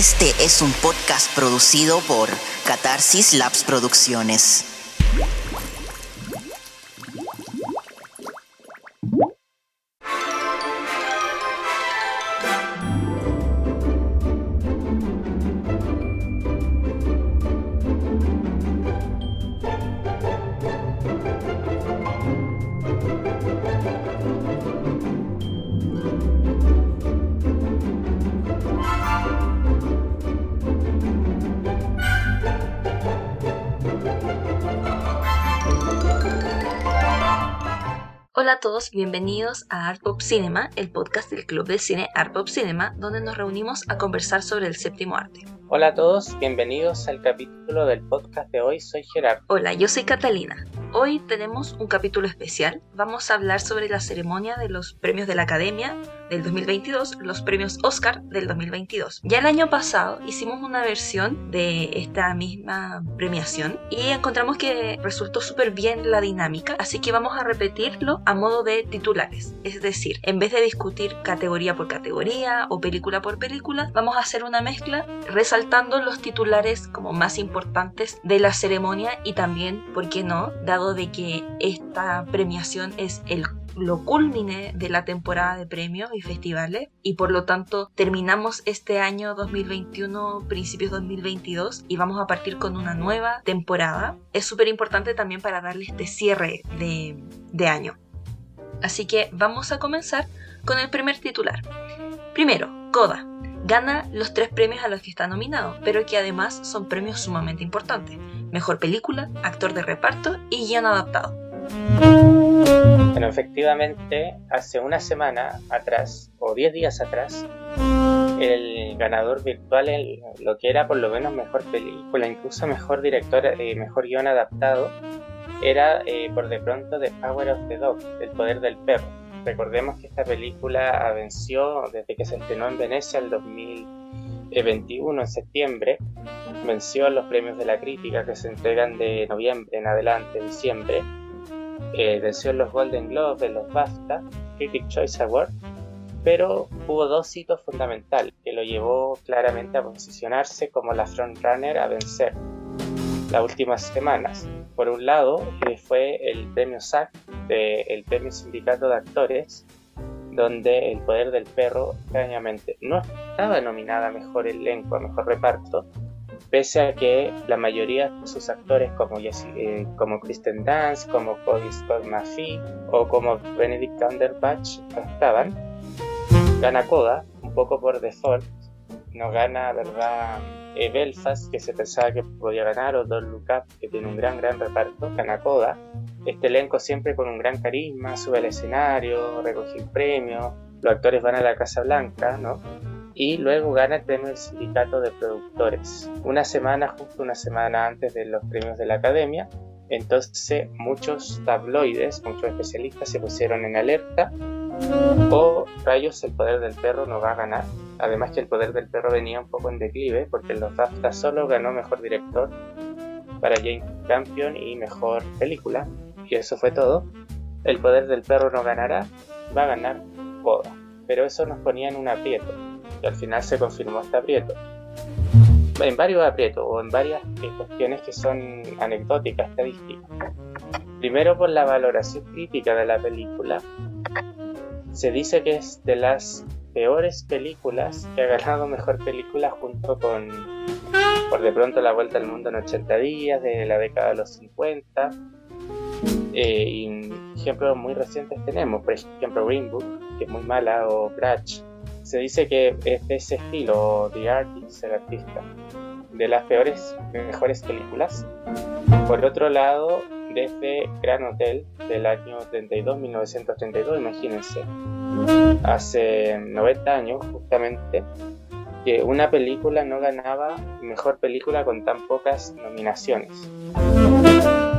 Este es un podcast producido por Catarsis Labs Producciones. Bienvenidos a Art Pop Cinema, el podcast del Club de Cine Art Pop Cinema, donde nos reunimos a conversar sobre el séptimo arte. Hola a todos, bienvenidos al capítulo del podcast de hoy. Soy Gerardo. Hola, yo soy Catalina. Hoy tenemos un capítulo especial. Vamos a hablar sobre la ceremonia de los premios de la Academia del 2022, los premios Oscar del 2022. Ya el año pasado hicimos una versión de esta misma premiación y encontramos que resultó súper bien la dinámica, así que vamos a repetirlo a modo de titulares. Es decir, en vez de discutir categoría por categoría o película por película, vamos a hacer una mezcla resaltando los titulares como más importantes de la ceremonia y también, ¿por qué no?, dado de que esta premiación es el lo culmine de la temporada de premios y festivales y por lo tanto terminamos este año 2021, principios 2022 y vamos a partir con una nueva temporada. Es súper importante también para darle este cierre de, de año. Así que vamos a comenzar con el primer titular. Primero, Coda. Gana los tres premios a los que está nominado, pero que además son premios sumamente importantes. Mejor película, actor de reparto y guion adaptado. Bueno, efectivamente, hace una semana atrás, o diez días atrás, el ganador virtual, lo que era por lo menos mejor película, incluso mejor director, y mejor guion adaptado, era eh, por de pronto The Power of the Dog, El Poder del Perro. Recordemos que esta película venció desde que se estrenó en Venecia el 2021, en septiembre, venció los premios de la crítica que se entregan de noviembre en adelante, diciembre, eh, venció los Golden Globes, los BAFTA, Critic Choice Award, pero hubo dos hitos fundamentales que lo llevó claramente a posicionarse como la frontrunner a vencer las últimas semanas. Por un lado, eh, fue el premio SAC, el premio Sindicato de Actores, donde El Poder del Perro, extrañamente, no estaba nominada a mejor elenco, a mejor reparto, pese a que la mayoría de sus actores, como, eh, como Kristen Dance, como Cody Scott McPhee o como Benedict Cumberbatch, estaban. Gana Coda, un poco por default, no gana, ¿verdad? Eh, Belfast, que se pensaba que podía ganar, o Look Up, que tiene un gran, gran reparto, gana Coda. Este elenco siempre con un gran carisma, sube al escenario, recoge el premio, los actores van a la Casa Blanca, ¿no? Y luego gana el premio del Sindicato de Productores. Una semana, justo una semana antes de los premios de la Academia, entonces muchos tabloides, muchos especialistas se pusieron en alerta o rayos el poder del perro no va a ganar. Además que el poder del perro venía un poco en declive porque los BAFTA solo ganó mejor director para James Campion y mejor película. Y eso fue todo. El poder del perro no ganará, va a ganar Coda. Pero eso nos ponía en un aprieto. Y al final se confirmó este aprieto. En varios aprietos o en varias cuestiones que son anecdóticas, estadísticas. Primero por la valoración crítica de la película, se dice que es de las peores películas que ha ganado mejor película junto con por de pronto la vuelta al mundo en 80 días de la década de los 50 eh, y ejemplos muy recientes tenemos por ejemplo Green Book que es muy mala o Crash se dice que es de ese estilo The Artist el artista. De las peores mejores películas. Por otro lado desde Gran Hotel del año 32, 1932, imagínense, hace 90 años justamente, que una película no ganaba mejor película con tan pocas nominaciones.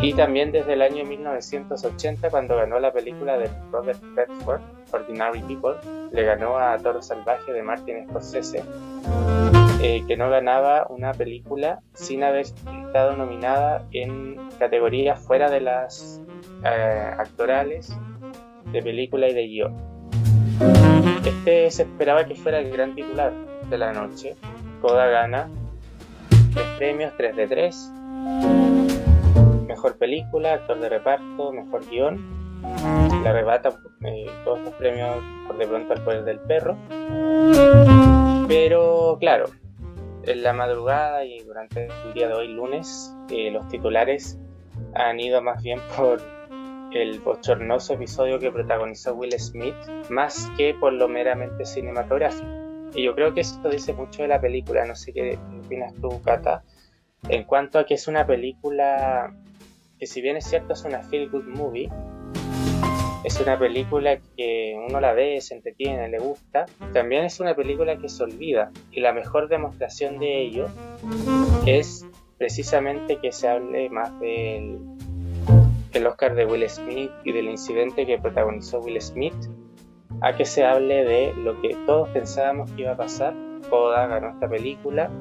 Y también desde el año 1980, cuando ganó la película de Robert Redford, Ordinary People, le ganó a Toro Salvaje de Martin Scorsese, eh, que no ganaba una película sin haber estado nominada en categorías fuera de las eh, actorales de película y de guion. Este se esperaba que fuera el gran titular de la noche, Coda gana tres premios, 3 de 3. Mejor película, actor de reparto, mejor guion. Le arrebata eh, todos estos premios por de pronto al poder del perro. Pero claro, en la madrugada y durante el día de hoy, lunes, eh, los titulares han ido más bien por el bochornoso episodio que protagonizó Will Smith, más que por lo meramente cinematográfico. Y yo creo que esto dice mucho de la película, no sé qué opinas tú, Cata, en cuanto a que es una película que si bien es cierto es una feel good movie, es una película que uno la ve, se entretiene, le gusta. También es una película que se olvida. Y la mejor demostración de ello es precisamente que se hable más del el Oscar de Will Smith y del incidente que protagonizó Will Smith, a que se hable de lo que todos pensábamos que iba a pasar. Coda ganó esta película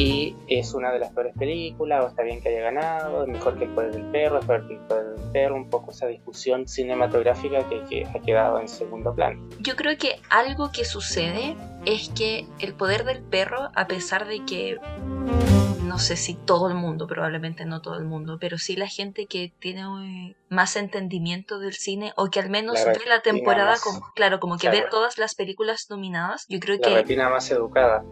y es una de las peores películas, o está bien que haya ganado, es mejor que el poder del perro, es peor que el poder del perro, un poco esa discusión cinematográfica que, que, ha quedado en segundo plano. Yo creo que algo que sucede es que el poder del perro, a pesar de que no sé si todo el mundo, probablemente no todo el mundo, pero sí la gente que tiene más entendimiento del cine o que al menos ve la temporada como, claro, como que ve todas las películas nominadas, yo creo la que... retina más educada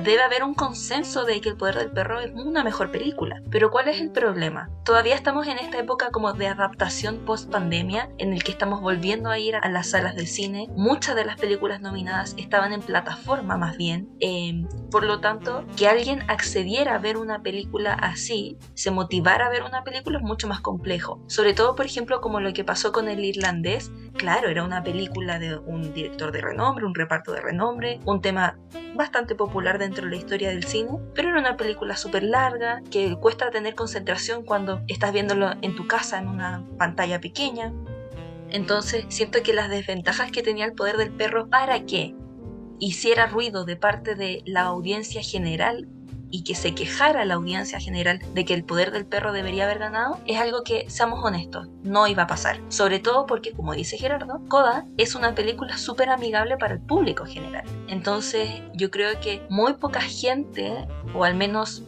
debe haber un consenso de que El Poder del Perro es una mejor película. Pero ¿cuál es el problema? Todavía estamos en esta época como de adaptación post pandemia en el que estamos volviendo a ir a las salas de cine. Muchas de las películas nominadas estaban en plataforma más bien. Em, por lo tanto, que alguien accediera a ver una película así, se motivara a ver una película es mucho más complejo. Sobre todo, por ejemplo, como lo que pasó con el irlandés. Claro, era una película de un director de renombre, un reparto de renombre, un tema bastante popular dentro de la historia del cine, pero era una película súper larga que cuesta tener concentración cuando estás viéndolo en tu casa en una pantalla pequeña. Entonces siento que las desventajas que tenía el poder del perro para que hiciera ruido de parte de la audiencia general y que se quejara la audiencia general de que el poder del perro debería haber ganado, es algo que, seamos honestos, no iba a pasar. Sobre todo porque, como dice Gerardo, Coda es una película súper amigable para el público general. Entonces, yo creo que muy poca gente, o al menos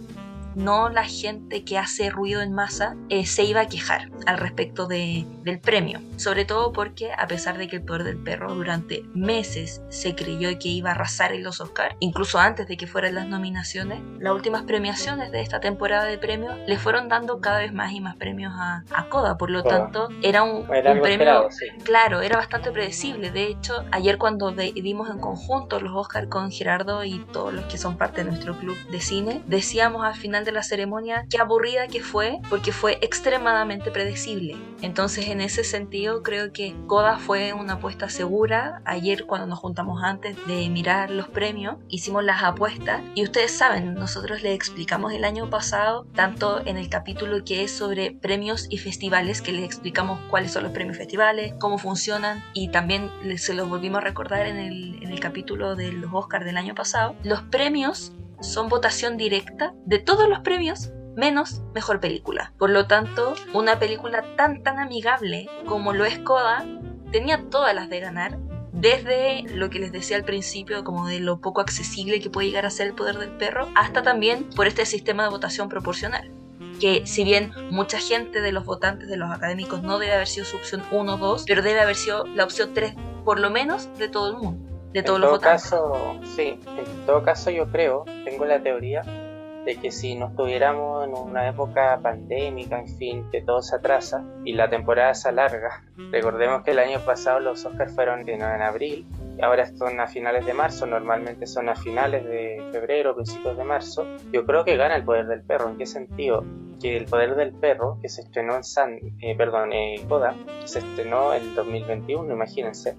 no la gente que hace ruido en masa eh, se iba a quejar al respecto de, del premio. Sobre todo porque a pesar de que el poder del perro durante meses se creyó que iba a arrasar en los Oscars, incluso antes de que fueran las nominaciones, las últimas premiaciones de esta temporada de premios le fueron dando cada vez más y más premios a, a Coda. Por lo tanto, era un, premio, claro, era bastante predecible. De hecho, ayer cuando vimos en conjunto los Oscars con Gerardo y todos los que son parte de nuestro club de cine, decíamos al final de la ceremonia qué aburrida que fue porque fue extremadamente predecible. Entonces en ese sentido creo que Coda fue una apuesta segura. Ayer cuando nos juntamos antes de mirar los premios hicimos las apuestas y ustedes saben, nosotros les explicamos el año pasado tanto en el capítulo que es sobre premios y festivales que les explicamos cuáles son los premios festivales, cómo funcionan y también se los volvimos a recordar en el, en el capítulo de los Oscars del año pasado. Los premios son votación directa de todos los premios menos mejor película. Por lo tanto, una película tan tan amigable como lo es Coda tenía todas las de ganar. Desde lo que les decía al principio, como de lo poco accesible que puede llegar a ser el poder del perro, hasta también por este sistema de votación proporcional que si bien mucha gente de los votantes de los académicos no debe haber sido su opción 1 o 2, pero debe haber sido la opción 3 por lo menos de todo el mundo de todos en todo Caso, sí, en todo caso yo creo, tengo la teoría de que si no estuviéramos en una época pandémica, en fin, que todo se atrasa y la temporada se alarga, recordemos que el año pasado los Oscars fueron en abril y ahora son a finales de marzo, normalmente son a finales de febrero, principios de marzo, yo creo que gana el poder del perro. ¿En qué sentido? Que el poder del perro, que se estrenó en San, eh, perdón, eh, Coda, se estrenó en 2021, imagínense,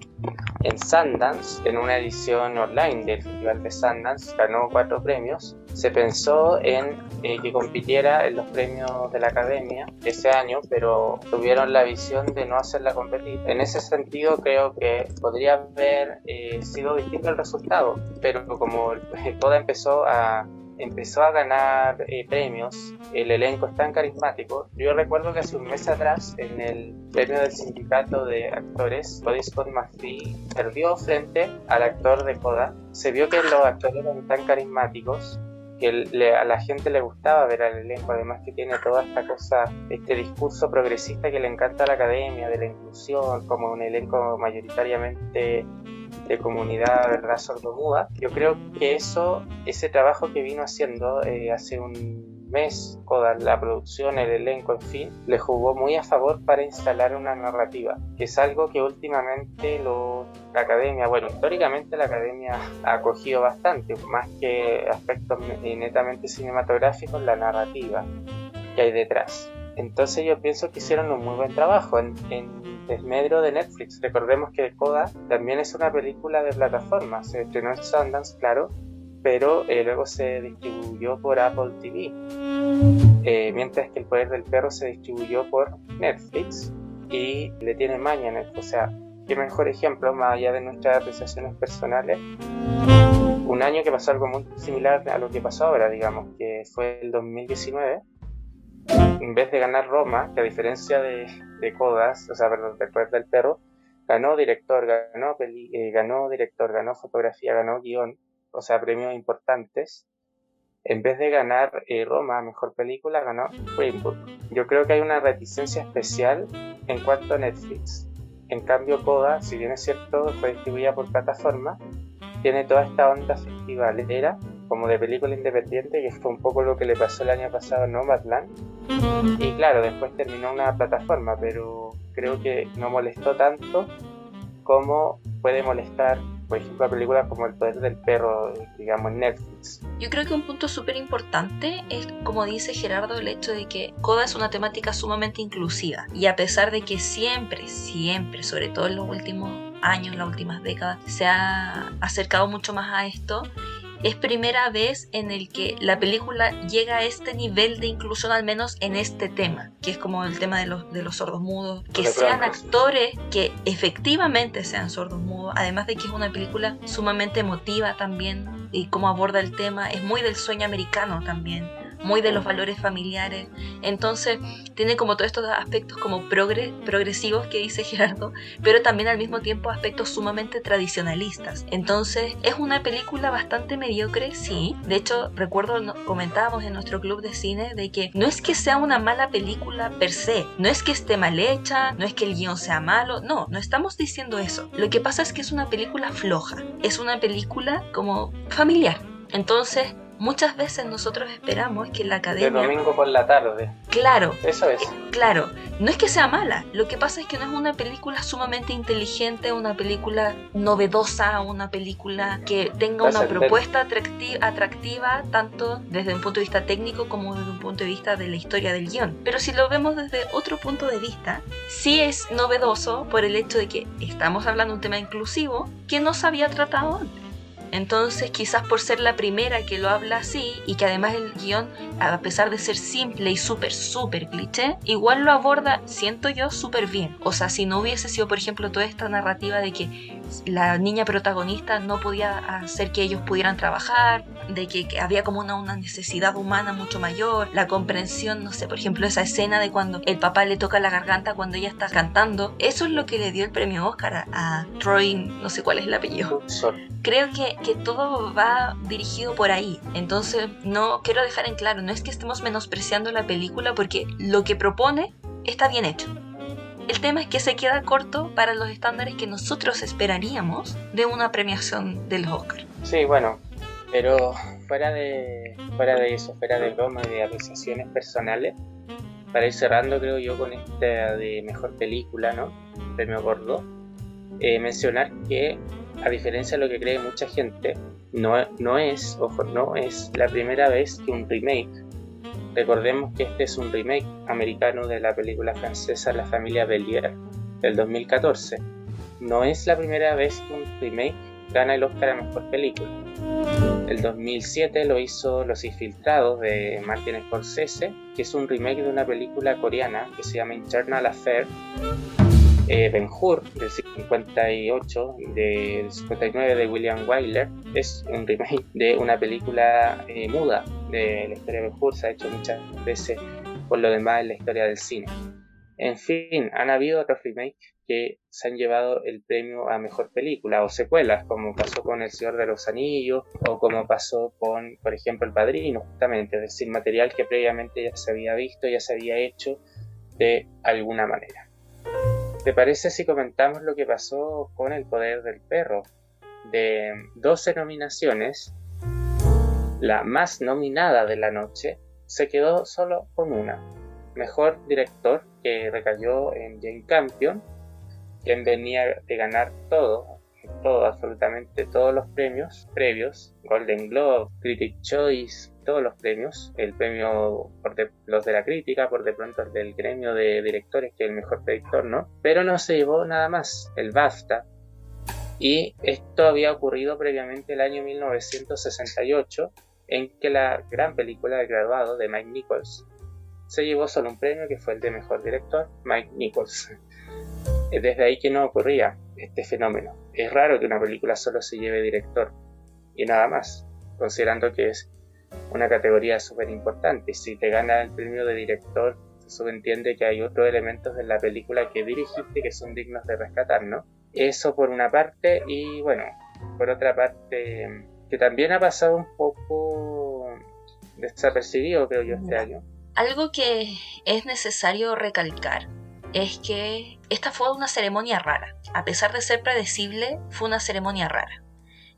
en Sundance, en una edición online del Festival de Sundance, ganó cuatro premios. Se pensó en eh, que compitiera en los premios de la Academia ese año, pero tuvieron la visión de no hacerla competir. En ese sentido, creo que podría haber eh, sido distinto el resultado, pero como Coda empezó a empezó a ganar eh, premios, el elenco es tan carismático. Yo recuerdo que hace un mes atrás, en el premio del sindicato de actores, Cody Scott McPhee perdió frente al actor de Coda. Se vio que los actores eran tan carismáticos que a la gente le gustaba ver al elenco, además que tiene toda esta cosa, este discurso progresista que le encanta a la academia, de la inclusión, como un elenco mayoritariamente de comunidad verdad sordomuda. Yo creo que eso, ese trabajo que vino haciendo eh, hace un mes, toda la producción, el elenco, en fin, le jugó muy a favor para instalar una narrativa, que es algo que últimamente la academia, bueno, históricamente la academia ha acogido bastante, más que aspectos netamente cinematográficos, la narrativa que hay detrás. Entonces yo pienso que hicieron un muy buen trabajo en, en desmedro de Netflix. Recordemos que Coda también es una película de plataforma, se estrenó en Sundance, claro, pero eh, luego se distribuyó por Apple TV, eh, mientras que El Poder del Perro se distribuyó por Netflix y le tiene maña Netflix. O sea, qué mejor ejemplo, más allá de nuestras apreciaciones personales, un año que pasó algo muy similar a lo que pasó ahora, digamos, que fue el 2019. En vez de ganar Roma, que a diferencia de, Codas, o sea, perdón, del Poder del Perro, ganó director, ganó, eh, ganó director, ganó fotografía, ganó guion, o sea, premios importantes, en vez de ganar eh, Roma, mejor película, ganó Rainbow. Yo creo que hay una reticencia especial en cuanto a Netflix. En cambio, Coda, si bien es cierto, fue distribuida por plataforma, tiene toda esta onda festivalera, como de película independiente, que fue un poco lo que le pasó el año pasado a Nomadland. Y claro, después terminó una plataforma, pero creo que no molestó tanto como puede molestar por ejemplo, películas como El poder del perro, digamos, en Netflix. Yo creo que un punto súper importante es, como dice Gerardo, el hecho de que Coda es una temática sumamente inclusiva. Y a pesar de que siempre, siempre, sobre todo en los últimos años, las últimas décadas, se ha acercado mucho más a esto, es primera vez en el que la película llega a este nivel de inclusión, al menos en este tema, que es como el tema de los, de los sordos mudos, que sean actores que efectivamente sean sordos mudos, además de que es una película sumamente emotiva también y cómo aborda el tema, es muy del sueño americano también muy de los valores familiares. Entonces tiene como todos estos aspectos como progresivos que dice Gerardo, pero también al mismo tiempo aspectos sumamente tradicionalistas. Entonces es una película bastante mediocre, sí. De hecho, recuerdo, comentábamos en nuestro club de cine de que no es que sea una mala película per se, no es que esté mal hecha, no es que el guion sea malo, no, no estamos diciendo eso. Lo que pasa es que es una película floja, es una película como familiar. Entonces, Muchas veces nosotros esperamos que la academia... De domingo por la tarde. Claro. Eso es. Claro. No es que sea mala. Lo que pasa es que no es una película sumamente inteligente, una película novedosa, una película que tenga una propuesta atractiva, atractiva, tanto desde un punto de vista técnico como desde un punto de vista de la historia del guion. Pero si lo vemos desde otro punto de vista, sí es novedoso por el hecho de que estamos hablando de un tema inclusivo que no se había tratado antes. Entonces, quizás por ser la primera que lo habla así y que además el guion, a pesar de ser simple y súper, súper cliché, igual lo aborda, siento yo, súper bien. O sea, si no hubiese sido, por ejemplo, toda esta narrativa de que la niña protagonista no podía hacer que ellos pudieran trabajar, de que, había como una, una, necesidad humana mucho mayor, la comprensión, no sé, por ejemplo, esa escena de cuando el papá le toca la garganta cuando ella está cantando, eso es lo que le dio el premio Oscar a, Troy, no sé cuál es el apellido. Creo que, que todo va dirigido por ahí, entonces no quiero dejar en claro, no es que estemos menospreciando la película porque lo que propone está bien hecho. El tema es que se queda corto para los estándares que nosotros esperaríamos de una premiación del Oscar. Sí, bueno, pero fuera de, fuera de eso, fuera de broma y de apreciaciones personales, para ir cerrando creo yo con esta de mejor película, ¿no? Premio Gordo, eh, mencionar que a diferencia de lo que cree mucha gente, no, no es, ojo, no es la primera vez que un remake Recordemos que este es un remake americano de la película francesa La familia Bellier del 2014. No es la primera vez que un remake gana el Oscar a Mejor Película. El 2007 lo hizo Los Infiltrados de Martin Scorsese, que es un remake de una película coreana que se llama Internal Affair. Eh, ben Hur del 58 de 59 de William Wyler es un remake de una película eh, muda de la historia de Ben se ha hecho muchas veces por lo demás en la historia del cine. En fin, han habido otros remakes que se han llevado el premio a mejor película o secuelas, como pasó con El Señor de los Anillos o como pasó con, por ejemplo, El Padrino, justamente, es decir, material que previamente ya se había visto, ya se había hecho de alguna manera. ¿Te parece si comentamos lo que pasó con El Poder del Perro? De 12 nominaciones, la más nominada de la noche se quedó solo con una. Mejor director que recayó en Jane Campion, quien venía de ganar todo, todo, absolutamente todos los premios previos, Golden Globe, Critic Choice, todos los premios, el premio por los de la crítica, por de pronto el del gremio de directores, que es el mejor predictor, ¿no? Pero no se llevó nada más, el BAFTA. Y esto había ocurrido previamente el año 1968, en que la gran película de graduado de Mike Nichols se llevó solo un premio que fue el de mejor director, Mike Nichols. Desde ahí que no ocurría este fenómeno. Es raro que una película solo se lleve director y nada más, considerando que es una categoría súper importante. Si te gana el premio de director, se subentiende que hay otros elementos de la película que dirigiste que son dignos de rescatar, ¿no? Eso por una parte y bueno, por otra parte, que también ha pasado un poco desapercibido, creo yo, este año. Algo que es necesario recalcar es que esta fue una ceremonia rara. A pesar de ser predecible, fue una ceremonia rara.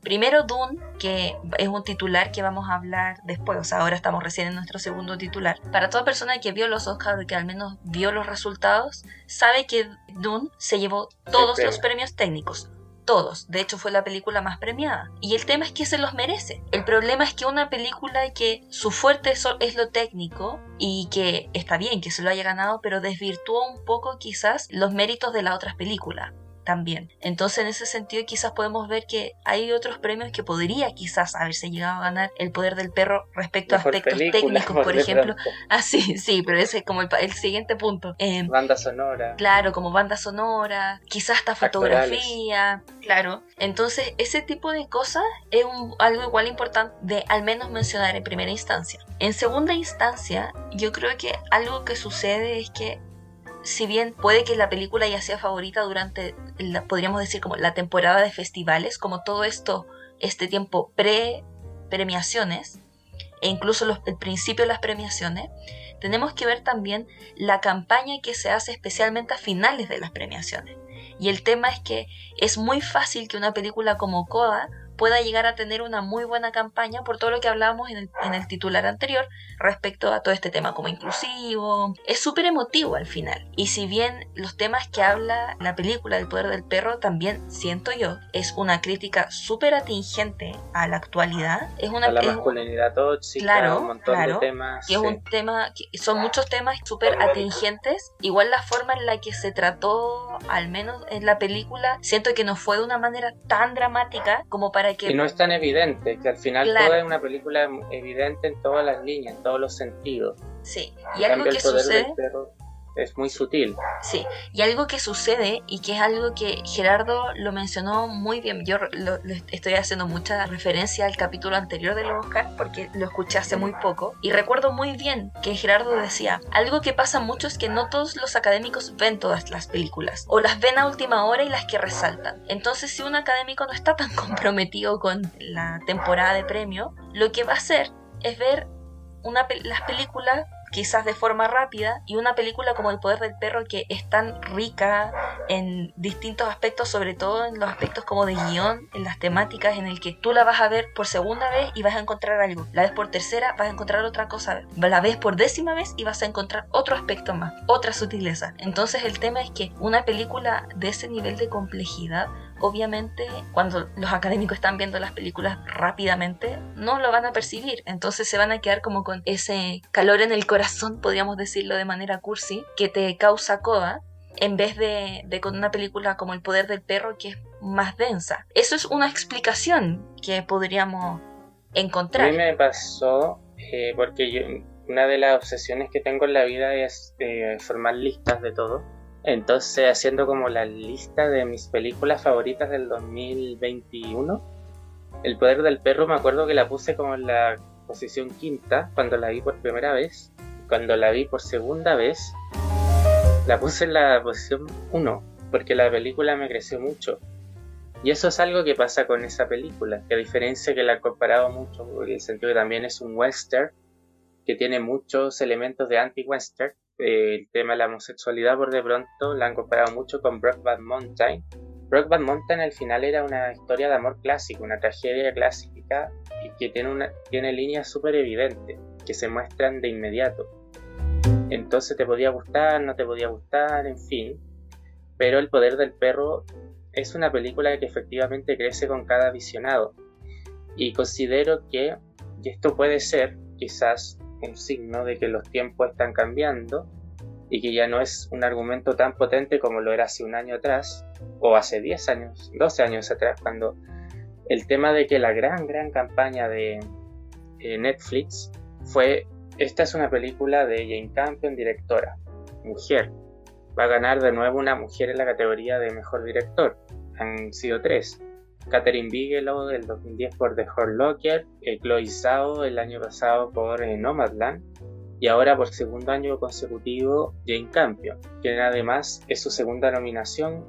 Primero Dune, que es un titular que vamos a hablar después, o sea, ahora estamos recién en nuestro segundo titular. Para toda persona que vio los Oscars o que al menos vio los resultados, sabe que Dune se llevó todos los premios técnicos. Todos, de hecho fue la película más premiada. Y el tema es que se los merece. El problema es que una película que su fuerte es lo técnico y que está bien que se lo haya ganado, pero desvirtuó un poco quizás los méritos de las otras películas también. Entonces, en ese sentido, quizás podemos ver que hay otros premios que podría quizás haberse llegado a ganar el poder del perro respecto a aspectos técnicos, por ejemplo. Ah, sí, sí, pero ese es como el, siguiente punto. Eh, banda sonora. Claro, como banda sonora, quizás hasta fotografía, claro. Entonces, ese tipo de cosas es algo igual importante de al menos mencionar en primera instancia. En segunda instancia, yo creo que algo que sucede es que si bien puede que la película ya sea favorita durante, la, podríamos decir, como la temporada de festivales, como todo esto, este tiempo pre-premiaciones, e incluso el principio de las premiaciones, tenemos que ver también la campaña que se hace especialmente a finales de las premiaciones. Y el tema es que es muy fácil que una película como Coda pueda llegar a tener una muy buena campaña por todo lo que hablábamos en el, en el titular anterior respecto a todo este tema como inclusivo. Es súper emotivo al final. Y si bien los temas que habla la película del poder del perro también siento yo, es una crítica súper atingente a la actualidad. Es una a la masculinidad tóxica, claro, un montón de temas. Y es un tema, que son muchos temas súper atingentes. Igual la forma en la que se trató, al menos en la película, siento que no fue de una manera tan dramática como para y no es tan evidente, que al final todo es una película evidente en todas las líneas, en todos los sentidos. Sí, y algo que sucede es muy sutil. Sí, y algo que sucede y que es algo que Gerardo lo mencionó muy bien. Yo lo, estoy haciendo mucha referencia al capítulo anterior de los Oscar porque lo escuché hace muy poco y recuerdo muy bien que Gerardo decía, algo que pasa mucho es que no todos los académicos ven todas las películas o las ven a última hora y las que resaltan. Entonces, si un académico no está tan comprometido con la temporada de premio, lo que va a hacer es ver una, las películas quizás de forma rápida, y una película como El Poder del Perro que es tan rica en distintos aspectos, sobre todo en los aspectos como de guion, en las temáticas, en el que tú la vas a ver por segunda vez y vas a encontrar algo, la vez por tercera vas a encontrar otra cosa, la ves por décima vez y vas a encontrar otro aspecto más, otra sutileza. Entonces el tema es que una película de ese nivel de complejidad obviamente cuando los académicos están viendo las películas rápidamente no lo van a percibir, entonces se van a quedar como con ese calor en el corazón, podríamos decirlo de manera cursi, que te causa coda en vez de, con una película como El poder del perro que es más densa. Eso es una explicación que podríamos encontrar. A mí me pasó eh, porque una de las obsesiones que tengo en la vida es eh, formar listas de todo Entonces, haciendo como la lista de mis películas favoritas del 2021, El Poder del Perro me acuerdo que la puse como en la posición quinta cuando la vi por primera vez. Cuando la vi por segunda vez, la puse en la posición 1, porque la película me creció mucho. Y eso es algo que pasa con esa película, que a diferencia que la he comparado mucho, en el sentido que también es un western, que tiene muchos elementos de anti-western, el tema de la homosexualidad por de pronto la han comparado mucho con Brokeback Mountain. Brokeback Mountain al final era una historia de amor clásico, una tragedia clásica y que tiene, una, tiene líneas súper evidentes, que se muestran de inmediato. Entonces te podía gustar, no te podía gustar, en fin. Pero El Poder del Perro es una película que efectivamente crece con cada visionado. Y considero que, esto puede ser quizás un signo de que los tiempos están cambiando y que ya no es un argumento tan potente como lo era hace un año atrás, o hace 10 años, 12 años atrás, cuando el tema de que la gran, gran campaña de eh, Netflix fue, esta es una película de Jane Campion, directora, mujer, va a ganar de nuevo una mujer en la categoría de mejor director. Han sido tres. Catherine Bigelow del 2010 por The Hurt Locker, eh, Chloe Zhao el año pasado por eh, Nomadland y ahora por segundo año consecutivo Jane Campion, quien además es su segunda nominación.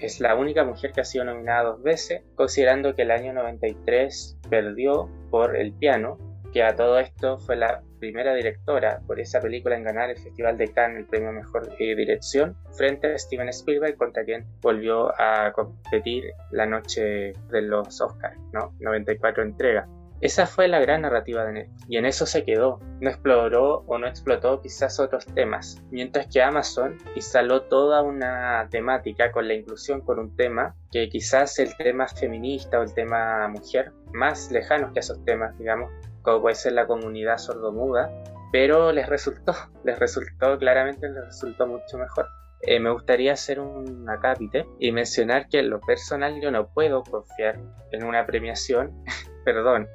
Es la única mujer que ha sido nominada dos veces, considerando que el año 93 perdió por El piano, que a todo esto fue la primera directora por esa película en ganar el Festival de Cannes el premio Mejor eh, Dirección, frente a Steven Spielberg, contra quien volvió a competir la noche de los Oscars, ¿no? 94 entregas. Esa fue la gran narrativa de Netflix y en eso se quedó. No exploró o no explotó quizás otros temas, mientras que Amazon instaló toda una temática con la inclusión con un tema que quizás el tema feminista o el tema mujer, más lejanos que esos temas, digamos, como puede ser la comunidad sordomuda, pero les resultó, les resultó, claramente les resultó mucho mejor. Eh, me gustaría hacer un acápite y mencionar que en lo personal yo no puedo confiar en una premiación, perdón,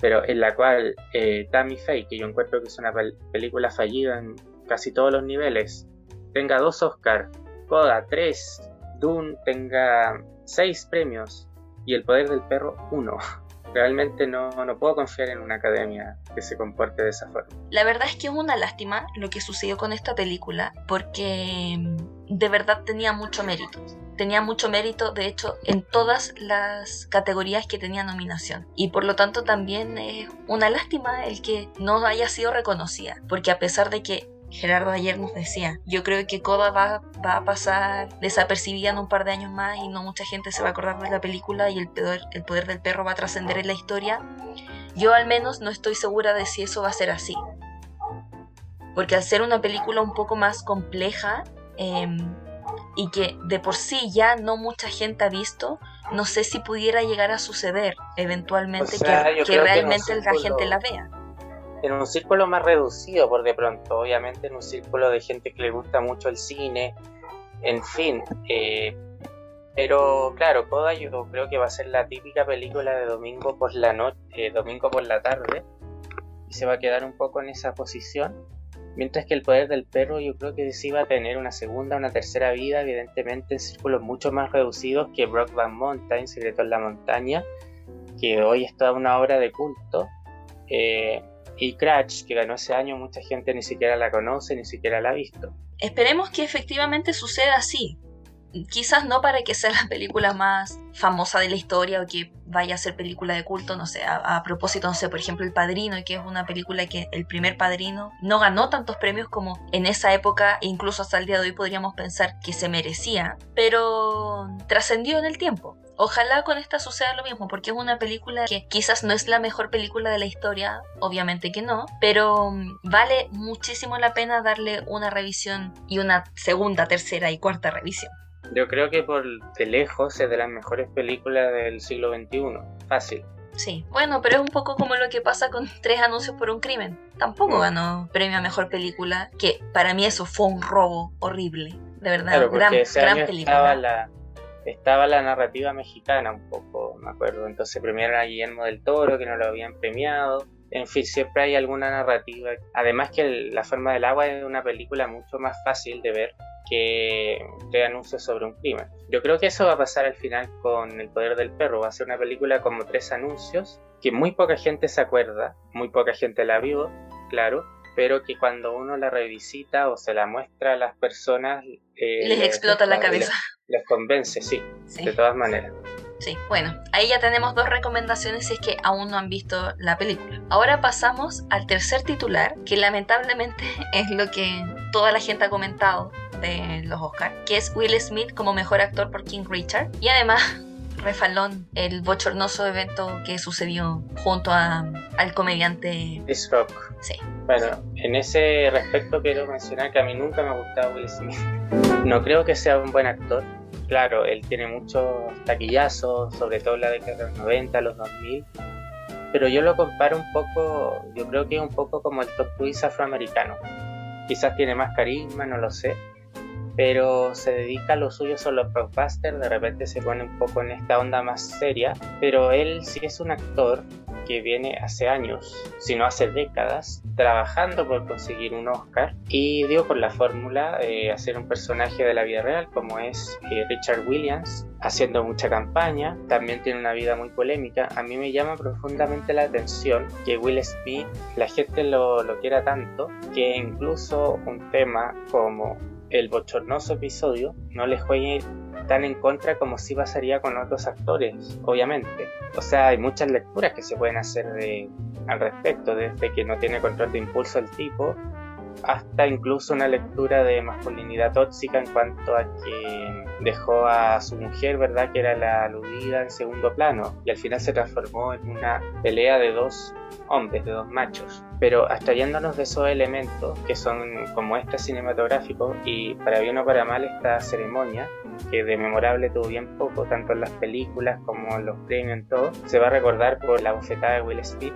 pero en la cual eh, Tammy Faye, que yo encuentro que es una película fallida en casi todos los niveles, tenga dos Oscars, Coda tres, Dune tenga seis premios y El Poder del Perro uno. realmente no, no puedo confiar en una academia que se comporte de esa forma. La verdad es que es una lástima lo que sucedió con esta película porque mm, de verdad tenía mucho mérito. Tenía mucho mérito, de hecho, en todas las categorías que tenía nominación. Y por lo tanto también es una lástima el que no haya sido reconocida. Porque a pesar de que Gerardo ayer nos decía, yo creo que Coda va, va, a pasar desapercibida en un par de años más y no mucha gente se va a acordar de la película y el poder, el poder del perro va a trascender en la historia. Yo al menos no estoy segura de si eso va a ser así. Porque al ser una película un poco más compleja em, y que de por sí ya no mucha gente ha visto, no sé si pudiera llegar a suceder eventualmente que, que realmente la gente la vea en un círculo más reducido por de pronto, obviamente en un círculo de gente que le gusta mucho el cine, en fin. Eh, pero claro, Coda yo creo que va a ser la típica película de domingo por la noche, eh, domingo por la tarde, y se va a quedar un poco en esa posición. Mientras que el poder del perro yo creo que sí va a tener una segunda, una tercera vida, evidentemente en círculos mucho más reducidos que Brockback Mountain, Secreto en la Montaña, que hoy es toda una obra de culto. Eh, y Crash, que ganó ese año, mucha gente ni siquiera la conoce, ni siquiera la ha visto. Esperemos que efectivamente suceda así. Quizás no para que sea la película más famosa de la historia o que vaya a ser película de culto, no sé, a, propósito, no sé, por ejemplo, El Padrino, que es una película que el primer Padrino no ganó tantos premios como en esa época e incluso hasta el día de hoy podríamos pensar que se merecía, pero trascendió en el tiempo. Ojalá con esta suceda lo mismo, porque es una película que quizás no es la mejor película de la historia, obviamente que no, pero mm, vale muchísimo la pena darle una revisión y una segunda, tercera y cuarta revisión. Yo creo que por de lejos es de las mejores películas del siglo XXI, fácil. Sí, bueno, pero es un poco como lo que pasa con tres anuncios por un crimen. Tampoco mm. ganó premio a mejor película, que para mí eso fue un robo horrible, de verdad, gran, gran película estaba la narrativa mexicana un poco, me acuerdo. Entonces premiaron a Guillermo del Toro, que no lo habían premiado. En fin, siempre hay alguna narrativa. Además que La forma del agua es una película mucho más fácil de ver que dé anuncios sobre un crimen. Yo creo que eso va a pasar al final con El Poder del Perro. Va a ser una película como tres anuncios que muy poca gente se acuerda, muy poca gente la vio, claro, pero que cuando uno la revisita o se la muestra a las personas... Eh, les explota la cabeza. Les, convence, sí, de todas maneras. Sí, bueno, ahí ya tenemos dos recomendaciones si es que aún no han visto la película. Ahora pasamos al tercer titular, que lamentablemente es lo que toda la gente ha comentado de los Oscars, que es Will Smith como mejor actor por King Richard. Y además refalón el bochornoso evento que sucedió junto a, al comediante Chris Rock. Sí. Bueno, en ese respecto quiero mencionar que a mí nunca me ha gustado Will Smith. No creo que sea un buen actor. Claro, él tiene muchos taquillazos, sobre todo en la década de los 90, los 2000. Pero yo lo comparo un poco, yo creo que es un poco como el Top Cruise afroamericano. Quizás tiene más carisma, no lo sé pero se dedica a lo suyo son los blockbusters, de repente se pone un poco en esta onda más seria, pero él sí es un actor que viene hace años, si no hace décadas, trabajando por conseguir un Oscar y dio con la fórmula eh, hacer un personaje de la vida real como es eh, Richard Williams, haciendo mucha campaña, también tiene una vida muy polémica. A mí me llama profundamente la atención que Will Smith, la gente lo, lo quiera tanto, que incluso un tema como el bochornoso episodio no le juegue tan en contra como si pasaría con otros actores, obviamente. O sea, hay muchas lecturas que se pueden hacer de, al respecto, desde que no tiene control de impulso el tipo, hasta incluso una lectura de masculinidad tóxica en cuanto a que dejó a su mujer, ¿verdad? Que era la aludida en segundo plano y al final se transformó en una pelea de dos hombres, de dos machos. Pero abstrayéndonos de esos elementos que son como este cinematográfico y para bien o para mal esta ceremonia, que de memorable tuvo bien poco, tanto en las películas como en los premios, en todo, se va a recordar por la bofetada de Will Smith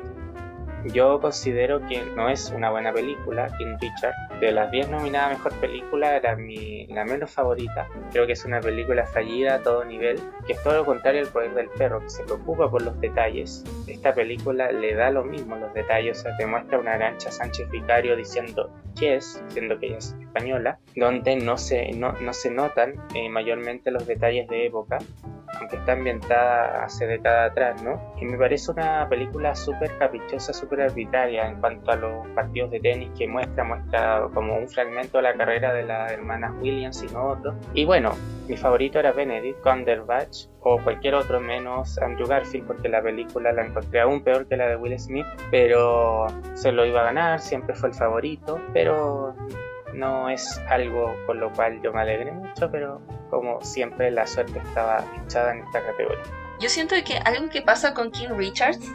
yo considero que no es una buena película, King Richard. De las 10 nominadas a mejor película, era mi, la menos favorita. Creo que es una película fallida a todo nivel, que es todo lo contrario al poder del perro, que se preocupa por los detalles. Esta película le da lo mismo los detalles, o sea, te muestra una Arancha Sánchez Vicario diciendo que es, siendo que ella es española, donde no se, no, no se notan eh, mayormente los detalles de época, aunque está ambientada hace décadas atrás, ¿no? Y me parece una película súper caprichosa, súper arbitraria en cuanto a los partidos de tenis que muestra, muestra como un fragmento de la carrera de las hermanas Williams y no otro. Y bueno, mi favorito era Benedict Cumberbatch o cualquier otro menos Andrew Garfield porque la película la encontré aún peor que la de Will Smith, pero se lo iba a ganar, siempre fue el favorito, pero no es algo con lo cual yo me alegré mucho, pero como siempre la suerte estaba echada en esta categoría. Yo siento que algo que pasa con King Richards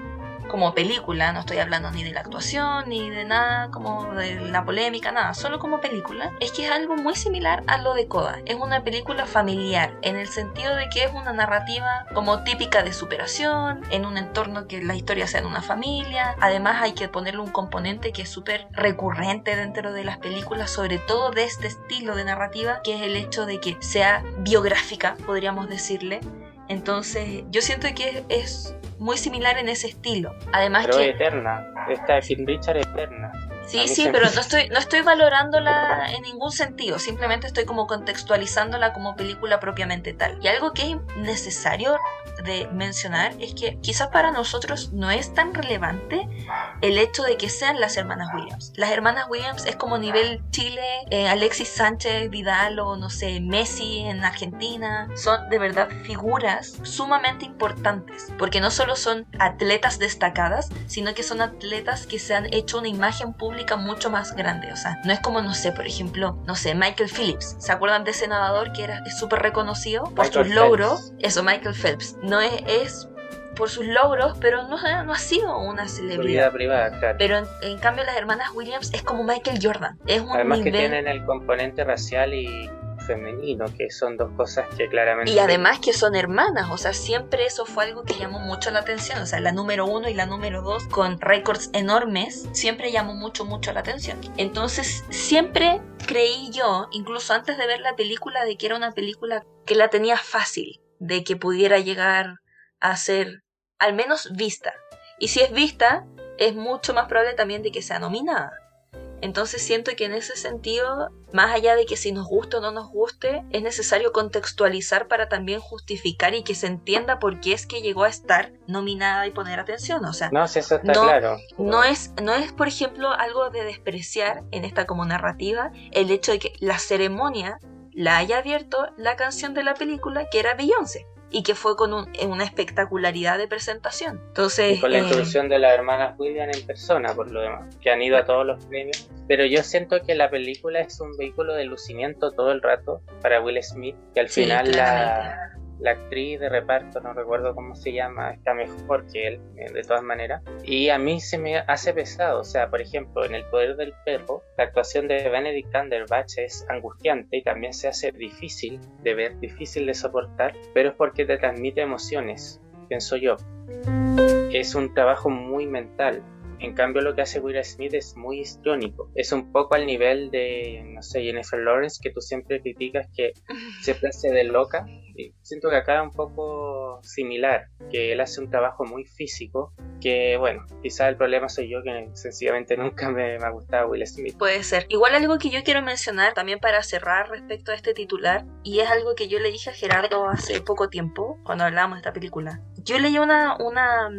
como película, no estoy hablando ni de la actuación, ni de nada como de la polémica, nada, solo como película, es que es algo muy similar a lo de Coda. Es una película familiar, en el sentido de que es una narrativa como típica de superación, en un entorno que la historia sea de una familia. Además hay que ponerle un componente que es súper recurrente dentro de las películas, sobre todo de este estilo de narrativa, que es el hecho de que sea biográfica, podríamos decirle. Entonces, yo siento que es muy similar en ese estilo. Además pero que... eterna. Esta King Richard es eterna. Sí, sí, pero no estoy, no estoy valorándola en ningún sentido, simplemente estoy como contextualizándola como película propiamente tal. Y algo que es necesario de mencionar es que quizás para nosotros no es tan relevante el hecho de que sean las hermanas Williams. Las hermanas Williams es como nivel Chile, eh, Alexis Sánchez Vidal o no sé, Messi en Argentina. Son de verdad figuras sumamente importantes, porque no solo son atletas destacadas, sino que son atletas que se han hecho una imagen pública mucho más grande. O sea, no es como, no sé, por ejemplo, no sé, Michael Phillips. ¿Se acuerdan de ese nadador que era súper reconocido por sus logros? Eso, Michael Phelps. No es, es por sus logros, pero no, no ha sido una celebridad. privada, claro. Pero en, cambio las hermanas Williams es como Michael Jordan. Es un Además que tienen el componente racial y femenino, que son dos cosas que claramente... Y además que son hermanas, o sea, siempre eso fue algo que llamó mucho la atención, o sea, la número uno y la número dos con récords enormes, siempre llamó mucho, mucho la atención. Entonces, siempre creí yo, incluso antes de ver la película, de que era una película que la tenía fácil, de que pudiera llegar a ser al menos vista. Y si es vista, es mucho más probable también de que sea nominada. Entonces siento que en ese sentido, más allá de que si nos gusta o no nos guste, es necesario contextualizar para también justificar y que se entienda por qué es que llegó a estar nominada y poner atención. O sea, no, si eso está claro. No es, no es, por ejemplo, algo de despreciar en esta como narrativa el hecho de que la ceremonia la haya abierto la canción de la película que era Beyoncé y que fue con una espectacularidad de presentación. Entonces, y con la eh, introducción de las hermanas Williams en persona, por lo demás, que han ido a todos los premios. Pero yo siento que la película es un vehículo de lucimiento todo el rato para Will Smith, que al final la, la actriz de reparto, no recuerdo cómo se llama, está mejor que él, eh, de todas maneras. Y a mí se me hace pesado, o sea, por ejemplo, en El Poder del Perro, la actuación de Benedict Cumberbatch es angustiante y también se hace difícil de ver, difícil de soportar, pero es porque te transmite emociones, pienso yo. Es un trabajo muy mental, en cambio, lo que hace Will Smith es muy histriónico. Es un poco al nivel de, no sé, Jennifer Lawrence, que tú siempre criticas que siempre hace de loca. Y siento que acá es un poco similar, que él hace un trabajo muy físico, que bueno, quizás el problema soy yo, que sencillamente nunca me, me ha gustado Will Smith. Puede ser. Igual algo que yo quiero mencionar también para cerrar respecto a este titular, y es algo que yo le dije a Gerardo hace poco tiempo, cuando hablábamos de esta película. Yo leí una, una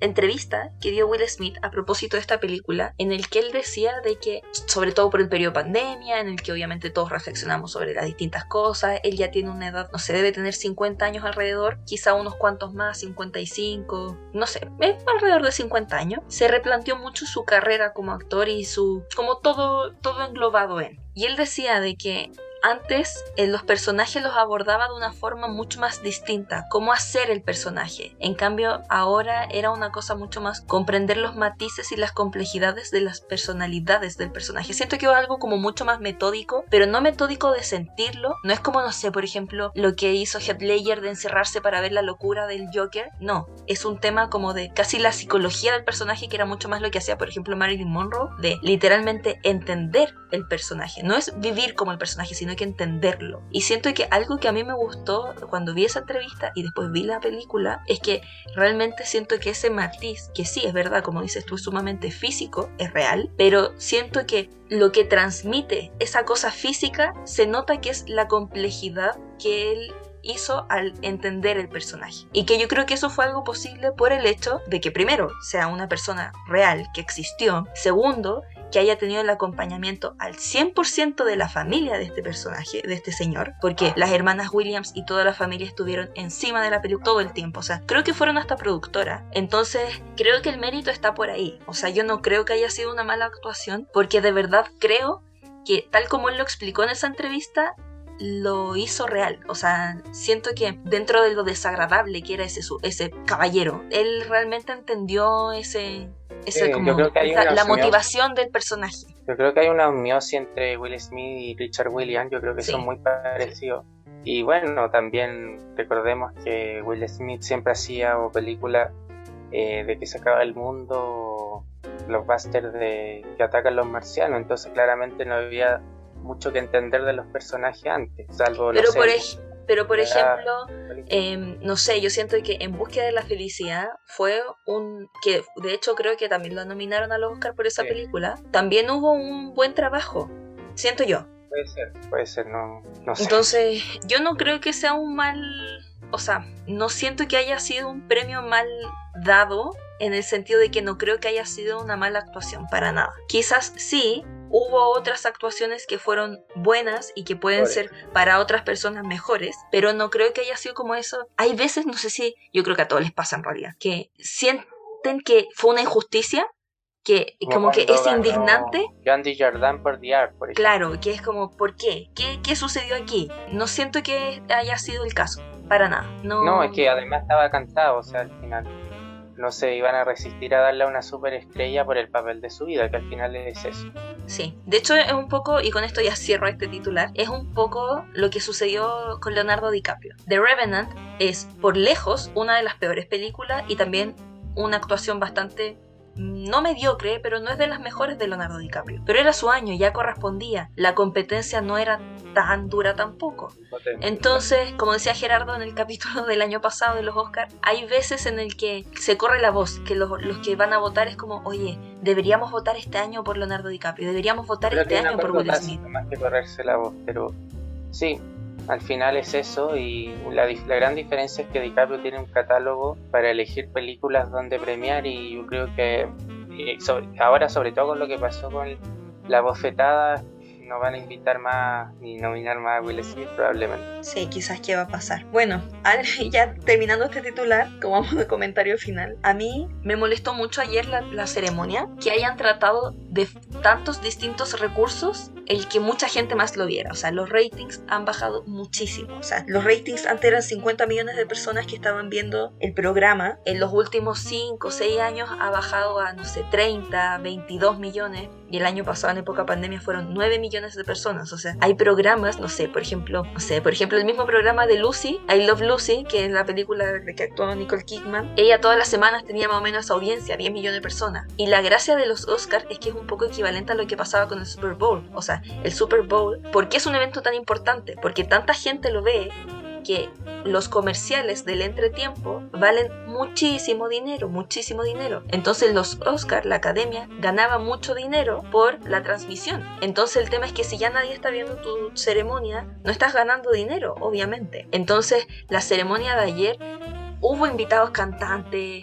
entrevista que dio Will Smith a propósito de esta película, en el que él decía de que, sobre todo por el periodo de pandemia, en el que obviamente todos reflexionamos sobre las distintas cosas, él ya tiene una edad, no sé, debe tener 50 años alrededor, quizá unos cuantos más, 55, no sé, alrededor de 50 años, se replanteó mucho su carrera como actor y su, como todo, todo englobado en. Y él decía de que antes eh, los personajes los abordaba de una forma mucho más distinta, cómo hacer el personaje. En cambio, ahora era una cosa mucho más comprender los matices y las complejidades de las personalidades del personaje. Siento que es algo como mucho más metódico, pero no metódico de sentirlo. No es como, no sé, por ejemplo, lo que hizo Heath Ledger de encerrarse para ver la locura del Joker. No, es un tema como de casi la psicología del personaje, que era mucho más lo que hacía, por ejemplo, Marilyn Monroe, de literalmente entender el personaje. No es vivir como el personaje, sino que entenderlo. Y siento que algo que a mí me gustó cuando vi esa entrevista y después vi la película es que realmente siento que ese matiz, que sí es verdad, como dices tú, es sumamente físico, es real, pero siento que lo que transmite esa cosa física se nota que es la complejidad que él hizo al entender el personaje. Y que yo creo que eso fue algo posible por el hecho de que primero sea una persona real que existió, segundo que haya tenido el acompañamiento al 100% de la familia de este personaje, de este señor, porque las hermanas Williams y toda la familia estuvieron encima de la película todo el tiempo, o sea, creo que fueron hasta productora, entonces creo que el mérito está por ahí, o sea, yo no creo que haya sido una mala actuación, porque de verdad creo que tal como él lo explicó en esa entrevista, lo hizo real. O sea, siento que dentro de lo desagradable que era ese, ese caballero, él realmente entendió ese, como, la motivación del personaje. Yo creo que hay una unión entre Will Smith y Richard Williams, yo creo que son muy parecidos. Y bueno, también recordemos que Will Smith siempre hacía películas eh, de que se acaba el mundo, los busters de que atacan los marcianos, entonces claramente no había mucho que entender de los personajes antes, salvo pero por pero por ejemplo, em, no sé, yo siento que En búsqueda de la felicidad fue un que de hecho creo que también lo nominaron al Oscar por esa película. También hubo un buen trabajo, siento yo. Puede ser, puede ser, no, no sé. Entonces, yo no creo que sea un mal, o sea, no siento que haya sido un premio mal dado en el sentido de que no creo que haya sido una mala actuación para nada. Quizás sí, hubo otras actuaciones que fueron buenas y que pueden ser para otras personas mejores, pero no creo que haya sido como eso. Hay veces, no sé si, yo creo que a todos les pasa en realidad, que sienten que fue una injusticia, que como, que es indignante. Gandhi Jardin por por Claro, que es como, ¿por qué? qué? ¿Qué sucedió aquí? No siento que haya sido el caso, para nada. No, no es que además estaba cantado, o sea, al final no se iban a resistir a darle a una superestrella por el papel de su vida, que al final es eso. Sí, de hecho es un poco, y con esto ya cierro este titular, es un poco lo que sucedió con Leonardo DiCaprio. The Revenant es por lejos una de las peores películas y también una actuación bastante no mediocre, pero no es de las mejores de Leonardo DiCaprio. Pero era su año, ya correspondía. La competencia no era tan dura tampoco. Entonces, como decía Gerardo en el capítulo del año pasado de los Oscars, hay veces en el que se corre la voz, que los, que van a votar es como, oye, deberíamos votar este año por Leonardo DiCaprio, deberíamos votar este año por Will Smith. Más que correrse la voz, pero sí, al final es eso y la, la, gran diferencia es que DiCaprio tiene un catálogo para elegir películas donde premiar y yo creo que eh, ahora sobre todo con lo que pasó con la bofetada no van a invitar más ni nominar más a Will Smith probablemente. Sí, quizás qué va a pasar. Bueno, ya terminando este titular, como vamos de comentario final, a mí me molestó mucho ayer la, la ceremonia que hayan tratado de tantos distintos recursos el que mucha gente más lo viera. O sea, los ratings han bajado muchísimo. O sea, los ratings antes eran 50 millones de personas que estaban viendo el programa. En los últimos 5 o 6 años ha bajado a, no sé, 30, 22 millones. Y el año pasado, en época pandemia, fueron 9 millones de personas. O sea, hay programas, no sé, por ejemplo, no sé, por ejemplo, el mismo programa de Lucy, I Love Lucy, que es la película de que actuó Nicole Kidman. Ella todas las semanas tenía más o menos audiencia, 10 millones de personas. Y la gracia de los Oscars es que es un poco equivalente a lo que pasaba con el Super Bowl. O sea, el Super Bowl, ¿por qué es un evento tan importante? Porque tanta gente lo ve que los comerciales del entretiempo valen muchísimo dinero, muchísimo dinero. Entonces los Oscars, la academia, ganaba mucho dinero por la transmisión. Entonces el tema es que si ya nadie está viendo tu ceremonia, no estás ganando dinero, obviamente. Entonces la ceremonia de ayer hubo invitados cantantes,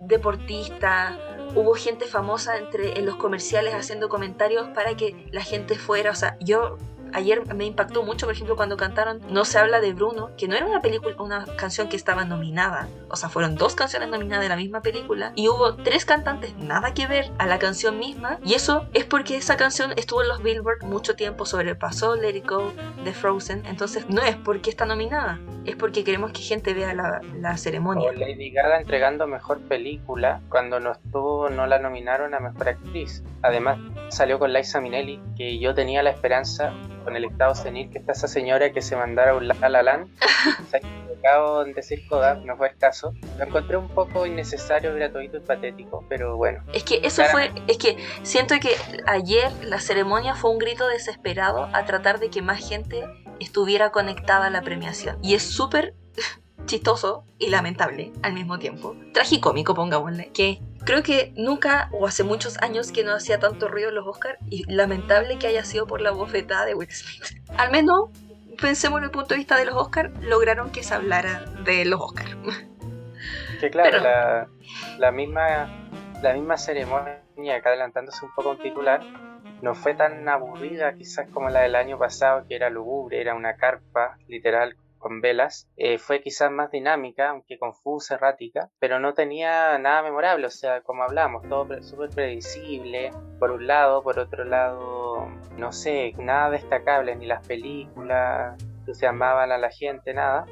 deportistas, hubo gente famosa entre en los comerciales haciendo comentarios para que la gente fuera, o sea, yo ayer me impactó mucho, por ejemplo, cuando cantaron No se habla de Bruno, que no era una película, una canción que estaba nominada. O sea, fueron dos canciones nominadas de la misma película y hubo tres cantantes nada que ver a la canción misma. Y eso es porque esa canción estuvo en los Billboard mucho tiempo, sobrepasó Let It Go de Frozen. Entonces, no es porque está nominada, es porque queremos que gente vea la, la ceremonia. O Lady Gaga entregando mejor película cuando no estuvo, no la nominaron a mejor actriz. Además, salió con Liza Minnelli, que yo tenía la esperanza con el estado senil que está esa señora que se mandara un La La Land. se ha equivocado en decir Kodak, no fue el caso. Lo encontré un poco innecesario, gratuito y patético, pero bueno. Es que eso fue, es que siento que ayer la ceremonia fue un grito desesperado a tratar de que más gente estuviera conectada a la premiación. Y es súper chistoso y lamentable al mismo tiempo. Tragicómico, pongámosle, que Creo que nunca o hace muchos años que no hacía tanto ruido los Oscars y lamentable que haya sido por la bofetada de Will Smith. Al menos, pensemos en el punto de vista de los Oscars, lograron que se hablara de los Oscars. Que claro, la, misma, la misma ceremonia, acá adelantándose un poco un titular, no fue tan aburrida quizás como la del año pasado, que era lugubre, era una carpa literal con velas, eh, fue quizás más dinámica, aunque confusa, errática, pero no tenía nada memorable, o sea, como hablamos, todo súper predecible, por un lado, por otro lado, no sé, nada destacable, ni las películas se amaban a la gente, nada.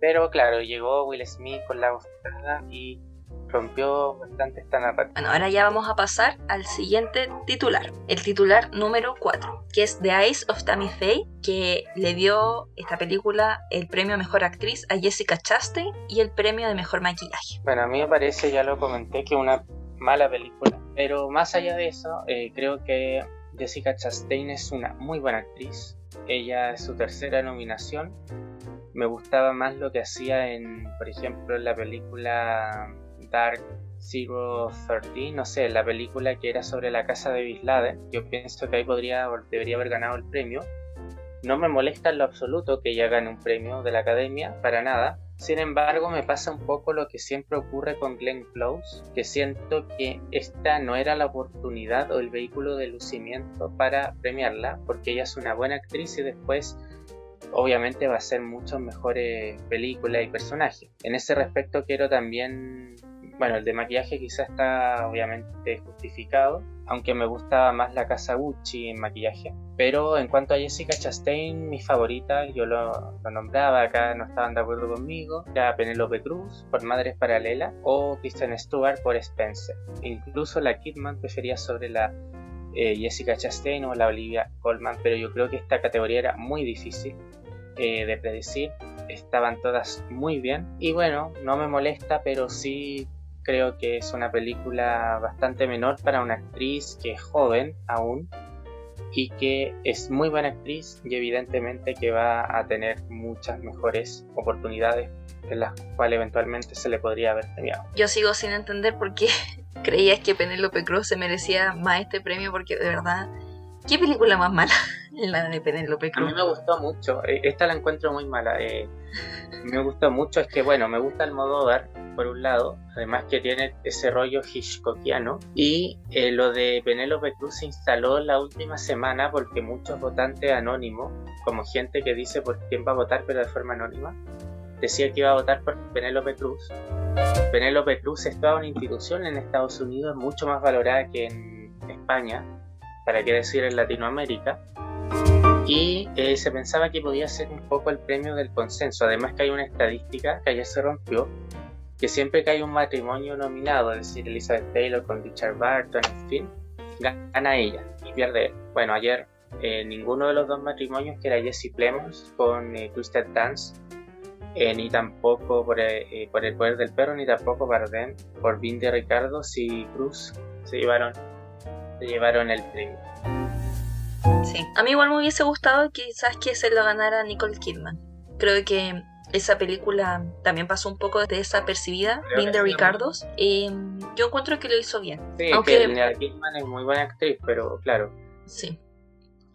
Pero claro, llegó Will Smith con la voz y rompió bastante esta narrativa. Bueno, ahora ya vamos a pasar al siguiente titular, el titular número 4, que es The Eyes of Tammy Faye, que le dio esta película el premio a Mejor Actriz a Jessica Chastain y el premio de Mejor Maquillaje. Bueno, a mí me parece, ya lo comenté, que una mala película, pero más allá de eso, eh, creo que Jessica Chastain es una muy buena actriz. Ella es su tercera nominación. Me gustaba más lo que hacía en, por ejemplo, en la película Dark Zero Thirteen, no sé, la película que era sobre la casa de Bislade, yo pienso que ahí podría, debería haber ganado el premio. No me molesta en lo absoluto que ella gane un premio de la academia, para nada. Sin embargo, me pasa un poco lo que siempre ocurre con Glenn Close, que siento que esta no era la oportunidad o el vehículo de lucimiento para premiarla, porque ella es una buena actriz y después obviamente va a ser mucho mejores películas y personajes. En ese respecto quiero también bueno, el de maquillaje quizá está obviamente justificado, aunque me gusta más la casa Gucci en maquillaje. Pero en cuanto a Jessica Chastain, mi favorita, yo lo, nombraba, acá no estaban de acuerdo conmigo, era Penelope Cruz por Madres Paralelas o Kristen Stewart por Spencer. Incluso la Kidman prefería sobre la eh, Jessica Chastain o la Olivia Colman, pero yo creo que esta categoría era muy difícil eh, de predecir. Estaban todas muy bien y bueno, no me molesta, pero sí creo que es una película bastante menor para una actriz que es joven aún y que es muy buena actriz y evidentemente que va a tener muchas mejores oportunidades en las cuales eventualmente se le podría haber premiado. Yo sigo sin entender por qué creías que Penélope Cruz se merecía más este premio porque de verdad, ¿qué película más mala la de Penélope Cruz? A mí me gustó mucho, eh, esta la encuentro muy mala. Eh, me gustó mucho, es que bueno, me gusta el modo dar por un lado, además que tiene ese rollo Hitchcockiano, y eh, lo de Penélope Cruz se instaló la última semana porque muchos votantes anónimos, como gente que dice por quién va a votar pero de forma anónima, decía que iba a votar por Penélope Cruz. Penélope Cruz es toda una institución en Estados Unidos mucho más valorada que en España, para qué decir en Latinoamérica, y eh, se pensaba que podía ser un poco el premio del consenso. Además que hay una estadística que ayer se rompió, que siempre que hay un matrimonio nominado, es decir, Elizabeth Taylor con Richard Barton, en fin, gana ella y pierde. Bueno, ayer eh, ninguno de los dos matrimonios, que era Jesse Plemons con eh, Kristen Dance, eh, ni tampoco por, eh, por, el poder del perro, ni tampoco Bardem por Vin de Ricardo, si Cruz se llevaron, se llevaron el premio. Sí, a mí igual me hubiese gustado quizás que se lo ganara Nicole Kidman. Creo que esa película también pasó un poco desapercibida, Vin de Ricardos, y yo encuentro que lo hizo bien. Sí, Aunque... Nicole Kidman es muy buena actriz, pero claro. Sí.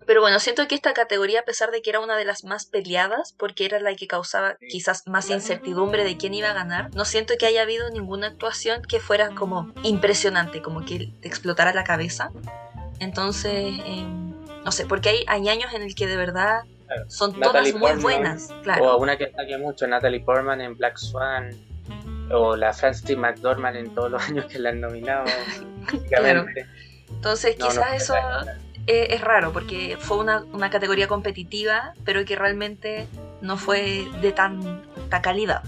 Pero bueno, siento que esta categoría, a pesar de que era una de las más peleadas, porque era la que causaba quizás más incertidumbre de quién iba a ganar, no siento que haya habido ninguna actuación que fuera como impresionante, como que te explotara la cabeza. Entonces, eh, no sé, porque hay, hay años en el que de verdad claro. son Natalie todas muy Portman, buenas. Claro. O una que destaque mucho, Natalie Portman en Black Swan, o la Frances McDormand en todos los años que la han nominado. claro. Entonces, no, quizás no, eso es, es, raro, porque fue una, una, categoría competitiva, pero que realmente no fue de tanta calidad.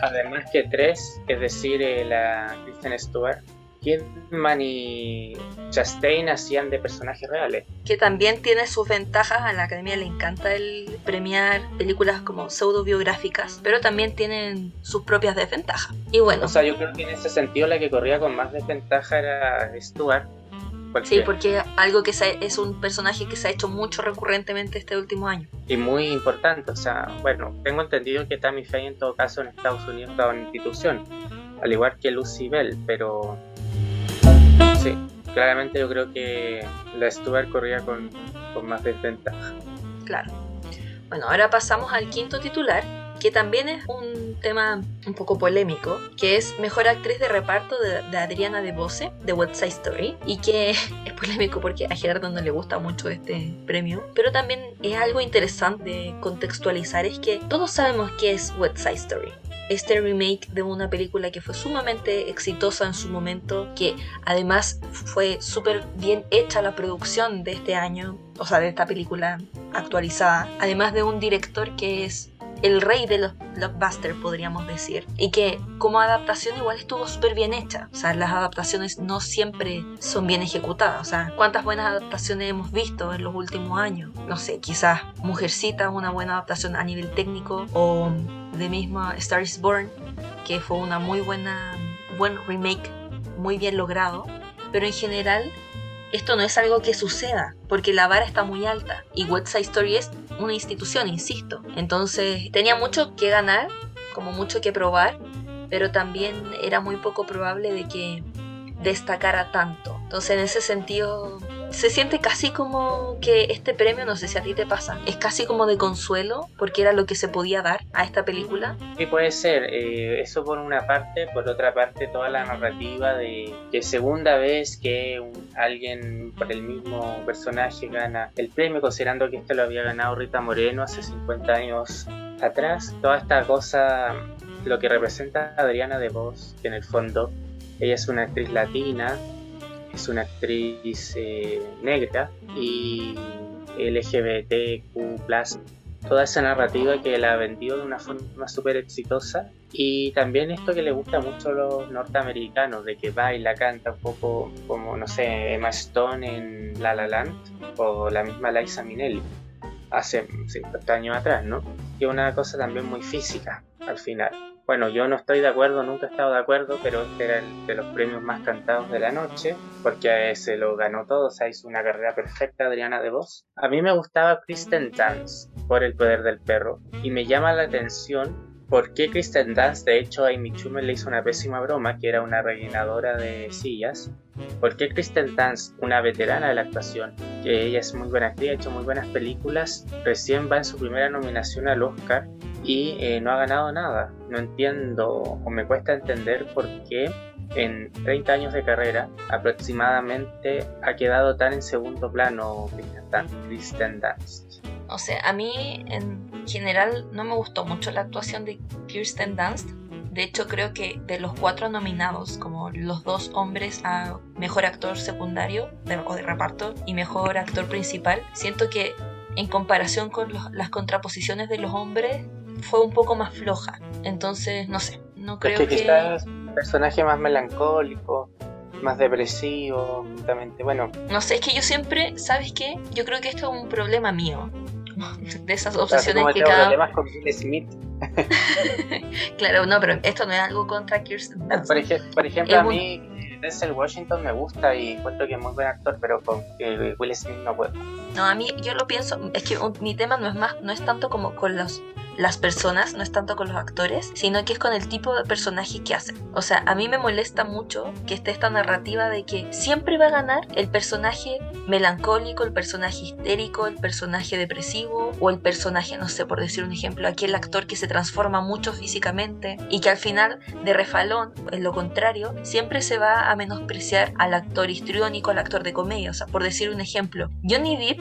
Además que tres, es decir, eh, la Kristen Stewart, Kidman y Chastain hacían de personajes reales. Que también tiene sus ventajas, a la academia le encanta el premiar películas como pseudo-biográficas, pero también tienen sus propias desventajas. Y bueno. O sea, yo creo que en ese sentido la que corría con más desventaja era Stewart. Sí, porque algo que se, es un personaje que se ha hecho mucho recurrentemente este último año. Y muy importante, o sea, bueno, tengo entendido que Tammy Faye en todo caso en Estados Unidos estaba en institución, al igual que Lucy Bell, pero Sí, claramente yo creo que la Stuart corría con, con más desventaja. Claro. Bueno, ahora pasamos al quinto titular, que también es un tema un poco polémico, que es Mejor Actriz de Reparto de, Adriana de Bose, de West Side Story, y que es polémico porque a Gerardo no le gusta mucho este premio, pero también es algo interesante de contextualizar, es que todos sabemos qué es West Side Story este remake de una película que fue sumamente exitosa en su momento, que además fue súper bien hecha la producción de este año, o sea, de esta película actualizada, además de un director que es el rey de los blockbusters, podríamos decir. Y que como adaptación igual estuvo súper bien hecha. O sea, las adaptaciones no siempre son bien ejecutadas. O sea, ¿cuántas buenas adaptaciones hemos visto en los últimos años? No sé, quizás Mujercita, una buena adaptación a nivel técnico. O de misma Star is Born, que fue una muy buena, buen remake, muy bien logrado. Pero en general esto no es algo que suceda, porque la vara está muy alta y West Side Story es una institución, insisto. Entonces tenía mucho que ganar, como mucho que probar, pero también era muy poco probable de que destacara tanto. Entonces en ese sentido se siente casi como que este premio, no sé si a ti te pasa, es casi como de consuelo porque era lo que se podía dar a esta película. Sí, puede ser. Eh, eso por una parte, por otra parte toda la narrativa de que segunda vez que alguien por el mismo personaje gana el premio, considerando que este lo había ganado Rita Moreno hace 50 años atrás. Toda esta cosa, lo que representa a Adriana de Vos, que en el fondo ella es una actriz latina es una actriz eh, negra y LGBTQ, toda esa narrativa que la ha vendido de una forma súper exitosa. Y también esto que le gusta mucho a los norteamericanos, de que baila, canta un poco como, no sé, Emma Stone en La La Land o la misma Liza Minnelli hace 50 años atrás, ¿no? Es una cosa también muy física al final bueno, yo no estoy de acuerdo, nunca he estado de acuerdo, pero este era el de los premios más cantados de la noche, porque se lo ganó todo, o sea, hizo una carrera perfecta Adriana de Voz. A mí me gustaba Kristen Dance por El Poder del Perro, y me llama la atención por qué Kristen Dance, de hecho, a Amy Schumer le hizo una pésima broma, que era una rellenadora de sillas. ¿Por qué Kristen Dance, una veterana de la actuación, que ella es muy buena actriz, ha hecho muy buenas películas, recién va en su primera nominación al Oscar y eh, no ha ganado nada? No entiendo o me cuesta entender por qué en 30 años de carrera aproximadamente ha quedado tan en segundo plano Kristen Dance. O sea, a mí en general no me gustó mucho la actuación de Kirsten Dunst. De hecho, creo que de los cuatro nominados, como los dos hombres a mejor actor secundario o de reparto y mejor actor principal, siento que en comparación con las contraposiciones de los hombres fue un poco más floja. Entonces, no sé, no creo es que. Quizás un personaje más melancólico, más depresivo, justamente, bueno. No sé, es que yo siempre, ¿sabes qué? Yo creo que esto es un problema mío de esas obsesiones que cada con Smith. claro, no, pero esto no es algo contra Kirsten Por, ejemplo, a mí Denzel Washington me gusta y encuentro que es muy buen actor, pero con Will Smith no puedo. No, a mí yo lo pienso, es que mi tema no es más, no es tanto como con los las personas, no es tanto con los actores, sino que es con el tipo de personaje que hacen. O sea, a mí me molesta mucho que esté esta narrativa de que siempre va a ganar el personaje melancólico, el personaje histérico, el personaje depresivo o el personaje, no sé, por decir un ejemplo, aquel actor que se transforma mucho físicamente y que al final de refalón, en lo contrario, siempre se va a menospreciar al actor histriónico, al actor de comedia. O sea, por decir un ejemplo, Johnny Depp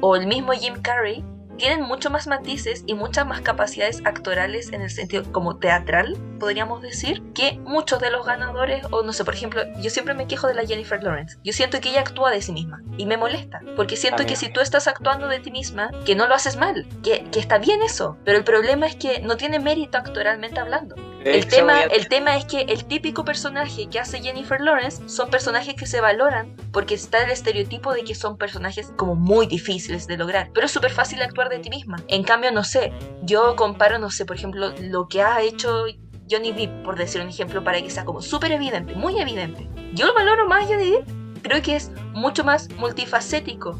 o el mismo Jim Carrey tienen mucho más matices y muchas más capacidades actorales en el sentido como teatral, podríamos decir, que muchos de los ganadores, o no sé, por ejemplo, yo siempre me quejo de la Jennifer Lawrence. Yo siento que ella actúa de sí misma y me molesta, porque siento que si tú estás actuando de ti misma, que no lo haces mal, que, que está bien eso, pero el problema es que no tiene mérito actoralmente hablando. El tema, el tema es que el típico personaje que hace Jennifer Lawrence son personajes que se valoran porque está el estereotipo de que son personajes como muy difíciles de lograr, pero es súper fácil actuar de ti misma. En cambio, no sé, yo comparo, no sé, por ejemplo, lo que ha hecho Johnny Depp, por decir un ejemplo, para que sea como súper evidente, muy evidente. Yo lo valoro más Johnny Depp, creo que es mucho más multifacético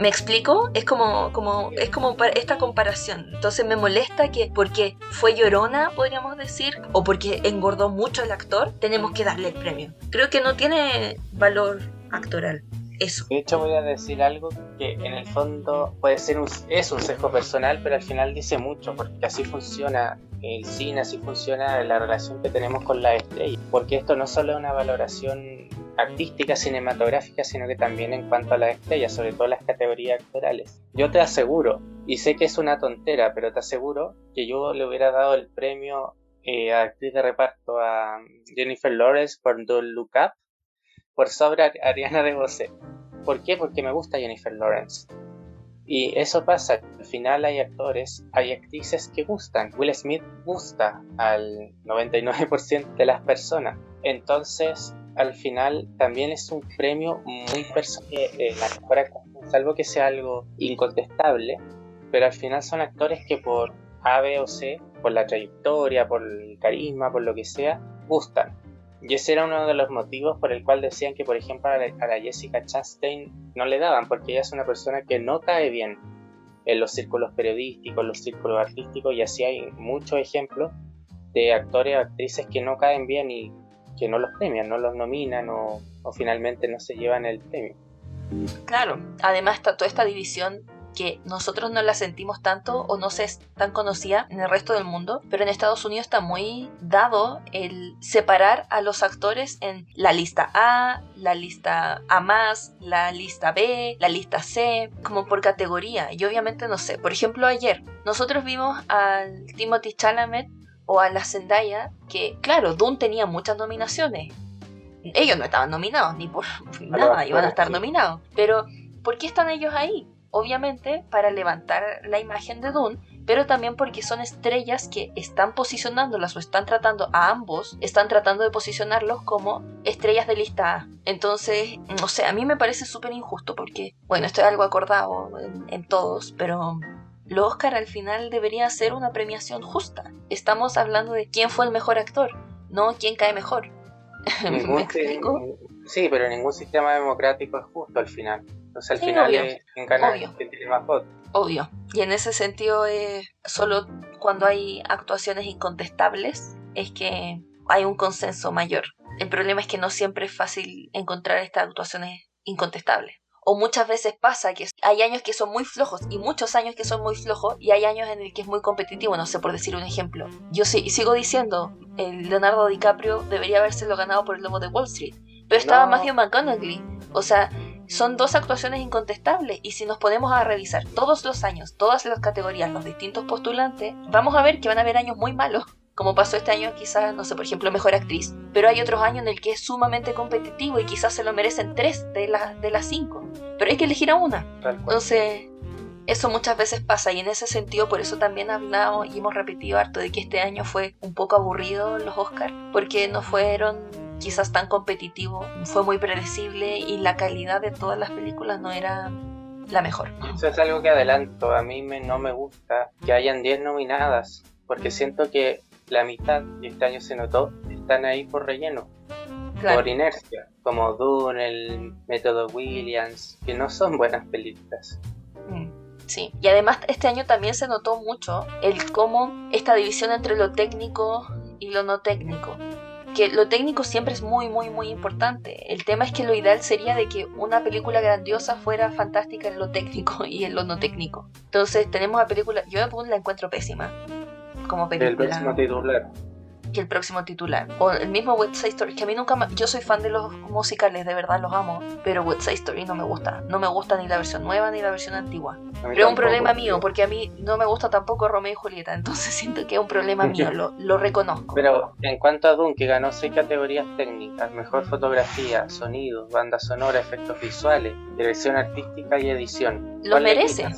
¿Me explico? Es como, como, es como esta comparación. Entonces me molesta que porque fue llorona, podríamos decir, o porque engordó mucho el actor, tenemos que darle el premio. Creo que no tiene valor actoral. Eso. De hecho voy a decir algo que en el fondo puede ser un, es un sesgo personal, pero al final dice mucho, porque así funciona el cine, así funciona la relación que tenemos con la estrella. Porque esto no solo es una valoración artística, cinematográfica, sino que también en cuanto a las estrellas, sobre todo las categorías actorales. Yo te aseguro, y sé que es una tontera, pero te aseguro que yo le hubiera dado el premio eh, a actriz de reparto a Jennifer Lawrence por Don't Look Up por sobre Ariana DeBose. ¿Por qué? Porque me gusta Jennifer Lawrence. Y eso pasa, al final hay actores, hay actrices que gustan. Will Smith gusta al 99% de las personas. Entonces, al final también es un premio muy personal, eh, salvo que sea algo incontestable, pero al final son actores que por A, B o C, por la trayectoria, por el carisma, por lo que sea, gustan. Y ese era uno de los motivos por el cual decían que, por ejemplo, a la, Jessica Chastain no le daban, porque ella es una persona que no cae bien en los círculos periodísticos, en los círculos artísticos, y así hay muchos ejemplos de actores o actrices que no caen bien y que no los premian, no los nominan o, finalmente no se llevan el premio. Claro, además está toda esta división que nosotros no la sentimos tanto o no se es tan conocida en el resto del mundo, pero en Estados Unidos está muy dado el separar a los actores en la lista A, la lista A más, la lista B, la lista C, como por categoría. Y obviamente no sé, por ejemplo ayer nosotros vimos al Timothy Chalamet o a la Zendaya, que claro, Dune tenía muchas nominaciones. Ellos no estaban nominados, ni por nada, iban a estar nominados. Pero, ¿por qué están ellos ahí? Obviamente para levantar la imagen de Dune, pero también porque son estrellas que están posicionándolas o están tratando a ambos, están tratando de posicionarlos como estrellas de lista A. Entonces, no sé, a mí me parece súper injusto porque, bueno, esto es algo acordado en, en todos, pero Los Oscar al final debería ser una premiación justa. Estamos hablando de quién fue el mejor actor, no quién cae mejor. ¿Me explico? Sí, pero ningún sistema democrático es justo al final. Entonces al final es quien gana quien tiene más votos. Obvio. Y en ese sentido, es solo cuando hay actuaciones incontestables es que hay un consenso mayor. El problema es que no siempre es fácil encontrar estas actuaciones incontestables. O muchas veces pasa que hay años que son muy flojos y muchos años que son muy flojos y hay años en el que es muy competitivo, no sé por decir un ejemplo. Yo sigo diciendo, el Leonardo DiCaprio debería habérselo ganado por el lobo de Wall Street, pero estaba Matthew McConaughey. O sea, son dos actuaciones incontestables y si nos ponemos a revisar todos los años, todas las categorías, los distintos postulantes, vamos a ver que van a haber años muy malos como pasó este año quizás, no sé, por ejemplo, mejor actriz. Pero hay otros años en el que es sumamente competitivo y quizás se lo merecen tres de, de las cinco. Pero hay que elegir a una. Entonces, eso muchas veces pasa y en ese sentido por eso también hablamos y hemos repetido harto de que este año fue un poco aburrido los Oscars, porque no fueron quizás tan competitivos, fue muy predecible y la calidad de todas las películas no era la mejor. Eso es algo que adelanto, a mí me, no me gusta que hayan 10 nominadas, porque siento que la mitad, y este año se notó, están ahí por relleno, por inercia, como Dune, el método Williams, que no son buenas películas. Mm, sí, y además este año también se notó mucho el cómo esta división entre lo técnico y lo no técnico. Que lo técnico siempre es muy, muy, muy importante. El tema es que lo ideal sería de que una película grandiosa fuera fantástica en lo técnico y en lo no técnico. Entonces tenemos la película, yo la encuentro pésima como película. El próximo titular. Que el próximo titular. O el mismo West Side Story, que a mí nunca Yo soy fan de los musicales, de verdad los amo, pero West Side Story no me gusta. No me gusta ni la versión nueva ni la versión antigua. Pero es un problema mío, porque a mí no me gusta tampoco Romeo y Julieta, entonces siento que es un problema mío, lo, lo reconozco. Pero en cuanto a Dune, que ganó seis categorías técnicas, mejor fotografía, sonido, banda sonora, efectos visuales, dirección artística y edición. Lo merece.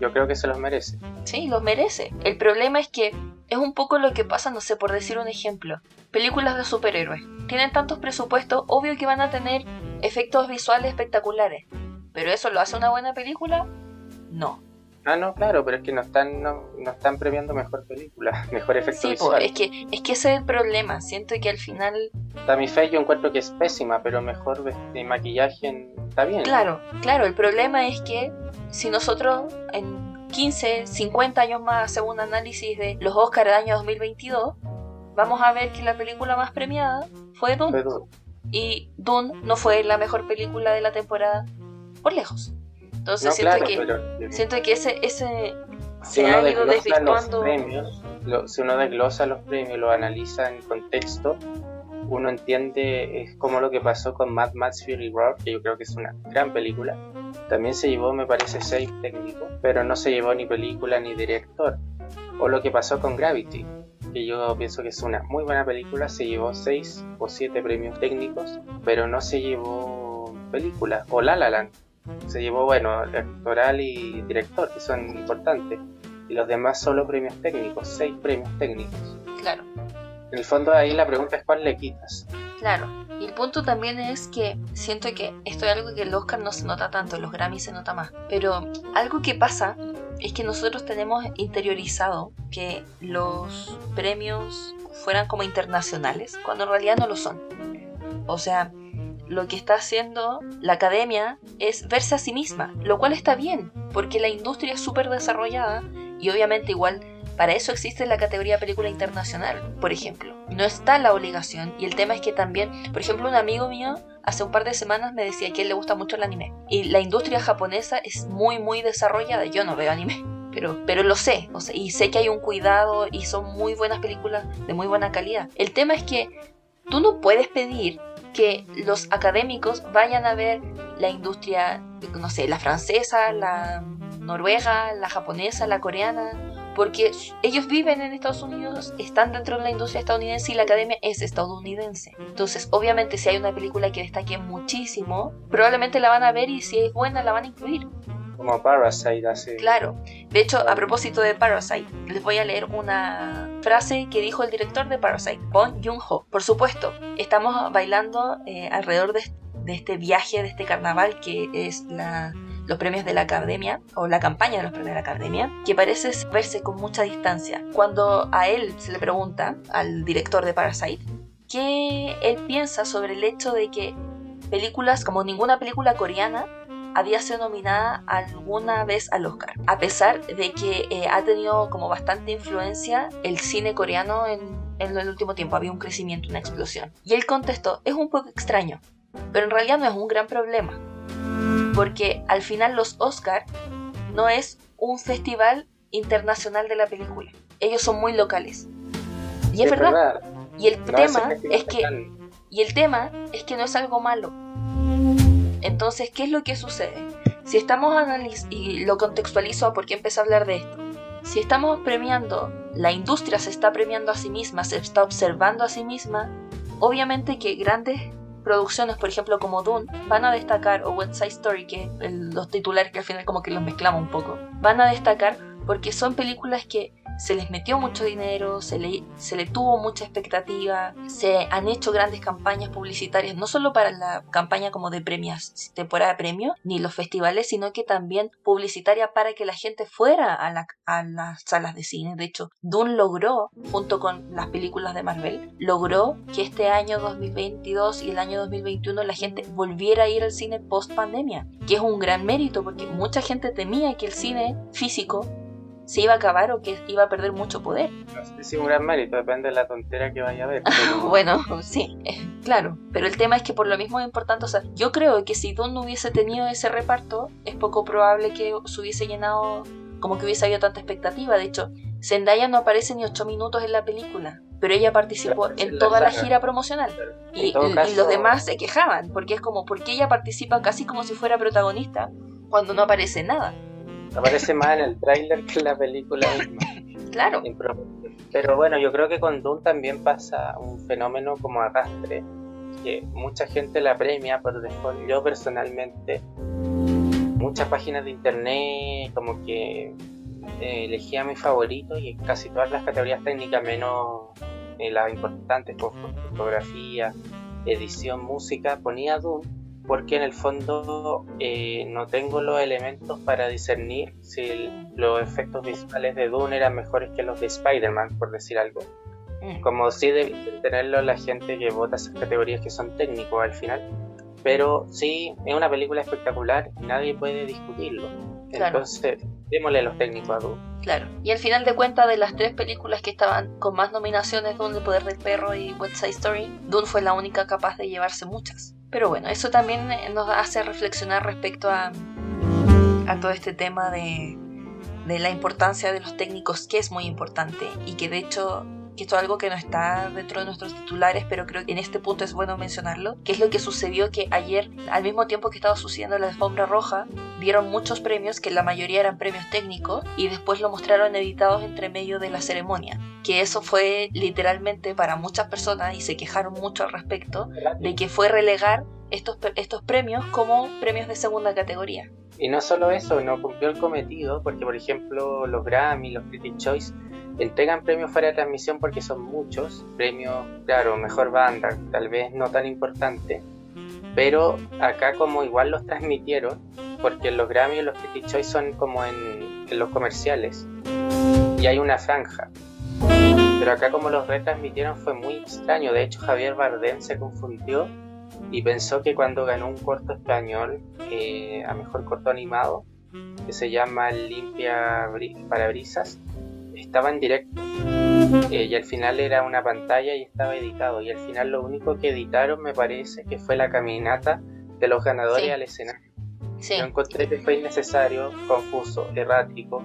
Yo creo que se los merece. Sí, los merece. El problema es que es un poco lo que pasa, no sé, por decir un ejemplo. Películas de superhéroes. Tienen tantos presupuestos, obvio que van a tener efectos visuales espectaculares. ¿Pero eso lo hace una buena película? No. Ah, no, claro, pero es que no están, no, están premiando mejor película, mejor efecto sí, visual. es que, es que ese es el problema. Siento que al final. mi Fe yo encuentro que es pésima, pero mejor de maquillaje está bien. Claro, claro. El problema es que si nosotros en 15, 50 años más hacemos un análisis de los Oscars del año 2022, vamos a ver que la película más premiada fue Dune. Y Dune no fue la mejor película de la temporada por lejos. Entonces siento, que, siento que ese, ese se ha ido desvirtuando. Premios, si uno desglosa los premios, lo analiza en contexto, uno entiende es como lo que pasó con Mad Max Fury Road, que yo creo que es una gran película. También se llevó, me parece, seis técnicos, pero no se llevó ni película ni director. O lo que pasó con Gravity, que yo pienso que es una muy buena película, se llevó seis o siete premios técnicos, pero no se llevó película. O La La Land, se llevó, bueno, actoral y director, que son importantes. Y los demás solo premios técnicos, seis premios técnicos. Claro. En el fondo ahí la pregunta es cuál le quitas. Claro, y el punto también es que siento que esto es algo que el Oscar no se nota tanto, los Grammy se nota más. Pero algo que pasa es que nosotros tenemos interiorizado que los premios fueran como internacionales, cuando en realidad no lo son. O sea, lo que está haciendo la academia es verse a sí misma, lo cual está bien, porque la industria es súper desarrollada y obviamente igual para eso existe la categoría película internacional, por ejemplo. No está la obligación y el tema es que también, por ejemplo, un amigo mío hace un par de semanas me decía que a él le gusta mucho el anime. Y la industria japonesa es muy, muy desarrollada. Yo no veo anime, pero, pero lo sé. y sé que hay un cuidado y son muy buenas películas de muy buena calidad. El tema es que tú no puedes pedir que los académicos vayan a ver la industria, no sé, la francesa, la noruega, la japonesa, la coreana, porque ellos viven en Estados Unidos, están dentro de la industria estadounidense y la academia es estadounidense. Entonces, obviamente, si hay una película que destaque muchísimo, probablemente la van a ver y si es buena la van a incluir. Como Parasite, así. Claro. De hecho, a propósito de Parasite, les voy a leer una frase que dijo el director de Parasite, Bon Joon-ho. Por supuesto, estamos bailando eh, alrededor de, este viaje, de este carnaval que es los premios de la academia o la campaña de los premios de la academia, que parece verse con mucha distancia. Cuando a él se le pregunta, al director de Parasite, qué él piensa sobre el hecho de que películas como ninguna película coreana había sido nominada alguna vez al Oscar, a pesar de que eh, ha tenido como bastante influencia el cine coreano en, en el último tiempo, había un crecimiento, una explosión. Y él contestó, es un poco extraño, pero en realidad no es un gran problema, porque al final los Oscar no es un festival internacional de la película, ellos son muy locales. Y es, verdad. Y el tema es que y el tema es que no es algo malo entonces, ¿qué es lo que sucede? Si estamos analizando, y lo contextualizo a por qué empecé a hablar de esto, si estamos premiando, la industria se está premiando a sí misma, se está observando a sí misma, obviamente que grandes producciones, por ejemplo, como Dune, van a destacar, o West Side Story, que los titulares que al final como que los mezclamos un poco, van a destacar porque son películas que se les metió mucho dinero, se le, se le tuvo mucha expectativa, se han hecho grandes campañas publicitarias, no solo para la campaña como de premios, temporada de premios, ni los festivales, sino que también publicitaria para que la gente fuera a, la, a las salas de cine. De hecho, Dune logró, junto con las películas de Marvel, logró que este año 2022 y el año 2021 la gente volviera a ir al cine post pandemia, que es un gran mérito porque mucha gente temía que el cine físico se iba a acabar o que iba a perder mucho poder. No sé si un gran mérito, depende de la tontera que vaya a ver. bueno, sí, eh, claro, pero el tema es que por lo mismo es importante, o sea, yo creo que si Don no hubiese tenido ese reparto, es poco probable que se hubiese llenado, como que hubiese habido tanta expectativa, de hecho, Zendaya no aparece ni ocho minutos en la película, pero ella participó en toda la, gira promocional. Y, y, los demás se quejaban, porque es como, porque ella participa casi como si fuera protagonista cuando no aparece nada. Aparece más en el tráiler que en la película misma. Claro. Pero bueno, yo creo que con Dune también pasa un fenómeno como arrastre, que mucha gente la premia por default. Yo personalmente, muchas páginas de internet como que eh, elegía mi favorito y en casi todas las categorías técnicas, menos eh, las importantes como fotografía, edición, música, ponía Dune porque en el fondo eh, no tengo los elementos para discernir si los efectos visuales de Dune eran mejores que los de Spider-Man, por decir algo. Mm. Como sí debe tenerlo la gente que vota esas categorías que son técnicos al final. Pero sí, es una película espectacular y nadie puede discutirlo. Entonces, démosle a los técnicos a Dune. Claro. Y al final de cuentas, de las tres películas que estaban con más nominaciones, Dune, El Poder del Perro y West Side Story, Dune fue la única capaz de llevarse muchas. Pero bueno, eso también eh, nos hace reflexionar respecto a, todo este tema de, de la importancia de los técnicos, que es muy importante y que de hecho esto es algo que no está dentro de nuestros titulares, pero creo que en este punto es bueno mencionarlo, que es lo que sucedió que ayer, al mismo tiempo que estaba sucediendo la alfombra roja, dieron muchos premios, que la mayoría eran premios técnicos, y después lo mostraron editados entre medio de la ceremonia. Que eso fue literalmente para muchas personas, y se quejaron mucho al respecto, de que fue relegar estos, estos premios como premios de segunda categoría. Y no solo eso, no cumplió el cometido, porque por ejemplo los Grammy, los Critics Choice entregan premios fuera de transmisión porque son muchos, premios, claro, mejor banda, tal vez no tan importante, pero acá como igual los transmitieron, porque los Grammy y los Critics Choice son como en, los comerciales, y hay una franja. Pero acá como los retransmitieron fue muy extraño, de hecho Javier Bardem se confundió y pensó que cuando ganó un corto español eh, a mejor corto animado, que se llama Limpia Parabrisas, estaba en directo. Eh, y al final era una pantalla y estaba editado. Y al final lo único que editaron me parece que fue la caminata de los ganadores al escenario. Sí. Yo encontré que fue innecesario, confuso, errático.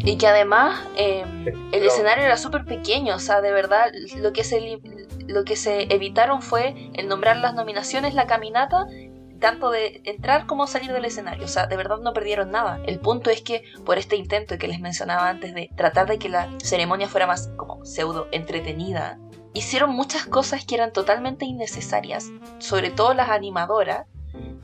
Y que además eh, el escenario era súper pequeño, o sea, de verdad, lo que, se, lo que se evitaron fue el nombrar las nominaciones, la caminata tanto de entrar como salir del escenario. O sea, de verdad no perdieron nada. El punto es que por este intento que les mencionaba antes de tratar de que la ceremonia fuera más como pseudo entretenida, hicieron muchas cosas que eran totalmente innecesarias, sobre todo las animadoras,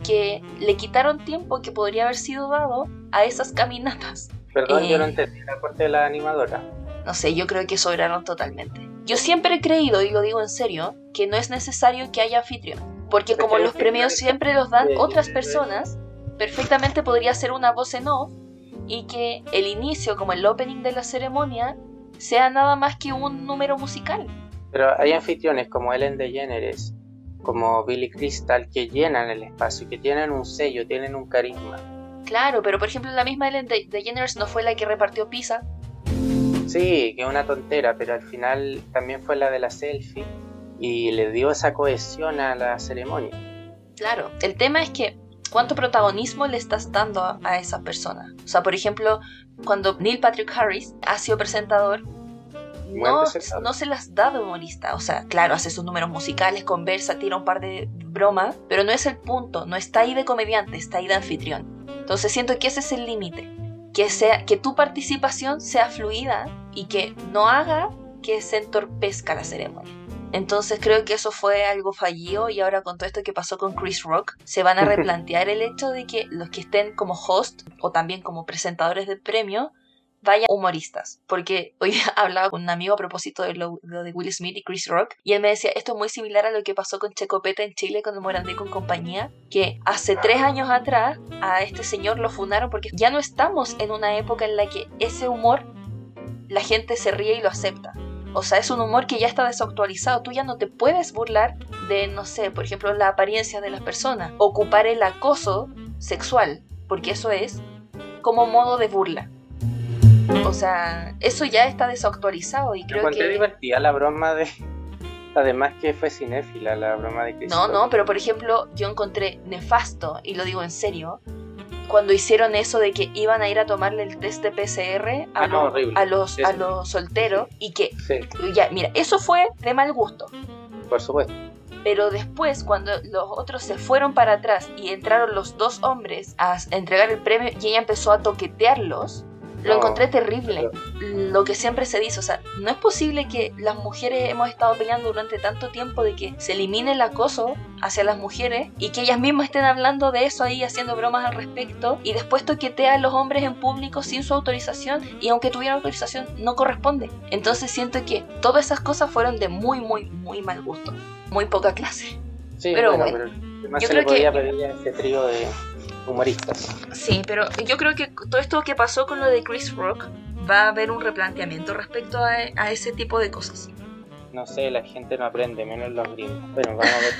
que le quitaron tiempo que podría haber sido dado a esas caminatas. Perdón, yo no eh, entendí la parte de la animadora. No sé, yo creo que sobraron totalmente. Yo siempre he creído, y lo digo en serio, que no es necesario que haya anfitrión porque como los premios siempre los dan otras personas, perfectamente podría ser una voz en off y que el inicio, como el opening de la ceremonia, sea nada más que un número musical. Pero hay anfitriones como Ellen DeGeneres, como Billy Crystal, que llenan el espacio, que tienen un sello, tienen un carisma. Claro, pero por ejemplo la misma Ellen DeGeneres no fue la que repartió pizza. Sí, que es una tontera, pero al final también fue la de la selfie y le dio esa cohesión a la ceremonia. Claro, el tema es que cuánto protagonismo le estás dando a, esa persona. O sea, por ejemplo, cuando Neil Patrick Harris ha sido presentador, no, no, se las da de humorista. O sea, claro, hace sus números musicales, conversa, tira un par de bromas, pero no es el punto, no está ahí de comediante, está ahí de anfitrión. Entonces siento que ese es el límite. Que, sea, que tu participación sea fluida y que no haga que se entorpezca la ceremonia. Entonces creo que eso fue algo fallido y ahora con todo esto que pasó con Chris Rock, se van a replantear el hecho de que los que estén como host o también como presentadores del premio vayan humoristas. Porque hoy hablaba con un amigo a propósito de lo, de Will Smith y Chris Rock y él me decía, esto es muy similar a lo que pasó con Checopeta en Chile con Morandé con compañía, que hace tres años atrás a este señor lo fundaron porque ya no estamos en una época en la que ese humor la gente se ríe y lo acepta. O sea, es un humor que ya está desactualizado. Tú ya no te puedes burlar de, no sé, por ejemplo, la apariencia de las personas. Ocupar el acoso sexual, porque eso es como modo de burla. O sea, eso ya está desactualizado y creo que... divertida la broma de... Además que fue cinéfila la broma de No, no, pero por ejemplo, yo encontré nefasto, y lo digo en serio, cuando hicieron eso de que iban a ir a tomarle el test de PCR a, ah, a los, a los solteros y que ya, mira, eso fue de mal gusto. Por supuesto. Pero después, cuando los otros se fueron para atrás y entraron los dos hombres a entregar el premio y ella empezó a toquetearlos, lo encontré terrible. Lo que siempre se dice, o sea, no es posible que las mujeres hemos estado peleando durante tanto tiempo de que se elimine el acoso hacia las mujeres y que ellas mismas estén hablando de eso ahí, haciendo bromas al respecto y después toquetea a los hombres en público sin su autorización y aunque tuviera autorización no corresponde. Entonces siento que todas esas cosas fueron de muy, muy, muy mal gusto. Muy poca clase. Sí, pero bueno, yo creo que... pedir a ese trío de humoristas. Sí, pero yo creo que todo esto que pasó con lo de Chris Rock va a haber un replanteamiento respecto a, ese tipo de cosas. No sé, la gente no aprende, menos los gringos. Bueno, vamos a ver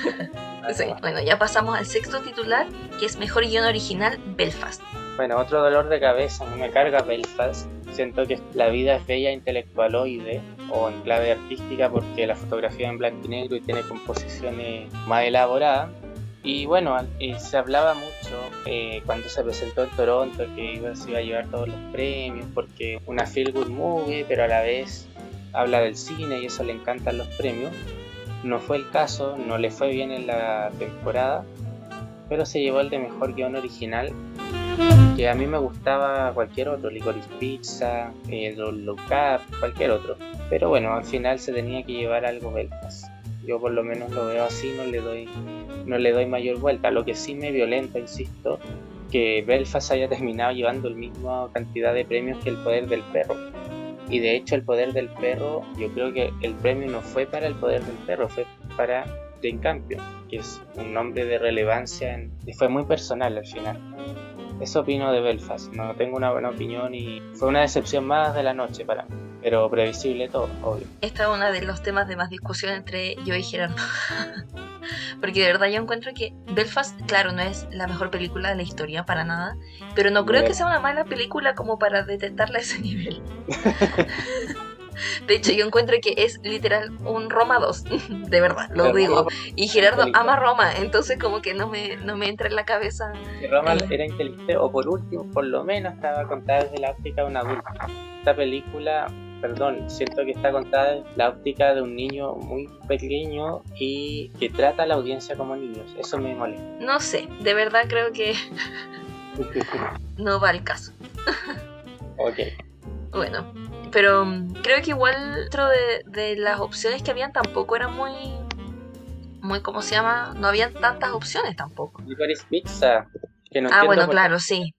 qué. sí, bueno, ya pasamos al sexto titular, que es Mejor Guión Original, Belfast. Bueno, otro dolor de cabeza, no me carga Belfast. Siento que la vida es bella intelectualoide o en clave artística porque la fotografía en blanco y negro y tiene composiciones más elaboradas y bueno, se hablaba mucho eh, cuando se presentó en Toronto que iba, se iba a llevar todos los premios porque una feel good movie, pero a la vez habla del cine y eso le encantan los premios. No fue el caso, no le fue bien en la temporada, pero se llevó el de mejor guion original, que a mí me gustaba cualquier otro, Licorice Pizza, eh, Look Up, cualquier otro. Pero bueno, al final se tenía que llevar algo Belfast. Yo por lo menos lo veo así, no le doy, no le doy mayor vuelta. Lo que sí me violenta, insisto, que Belfast haya terminado llevando la misma cantidad de premios que el poder del perro. Y de hecho el poder del perro, yo creo que el premio no fue para el poder del perro, fue para Jane Campion, que es un nombre de relevancia y fue muy personal al final. Eso opino de Belfast, no tengo una buena opinión y fue una decepción más de la noche para mí, pero previsible todo, obvio. Esta es uno de los temas de más discusión entre yo y Gerardo. Porque de verdad yo encuentro que Belfast, claro, no es la mejor película de la historia para nada, pero no creo que sea una mala película como para detectarla a ese nivel. De hecho, yo encuentro que es literal un Roma 2, de verdad, lo digo. Y Gerardo ama Roma, entonces como que no me, no me entra en la cabeza. Que Roma era inteligente, o por último, por lo menos estaba contada desde la óptica de un adulto. Esta película, perdón, siento que está contada desde la óptica de un niño muy pequeño y que trata a la audiencia como niños. Eso me molesta. No sé, de verdad creo que no va al caso. ok. Bueno, pero mm, creo que igual dentro de, las opciones que habían tampoco era muy muy cómo se llama no habían tantas opciones tampoco. Pizza que no ah bueno claro sí.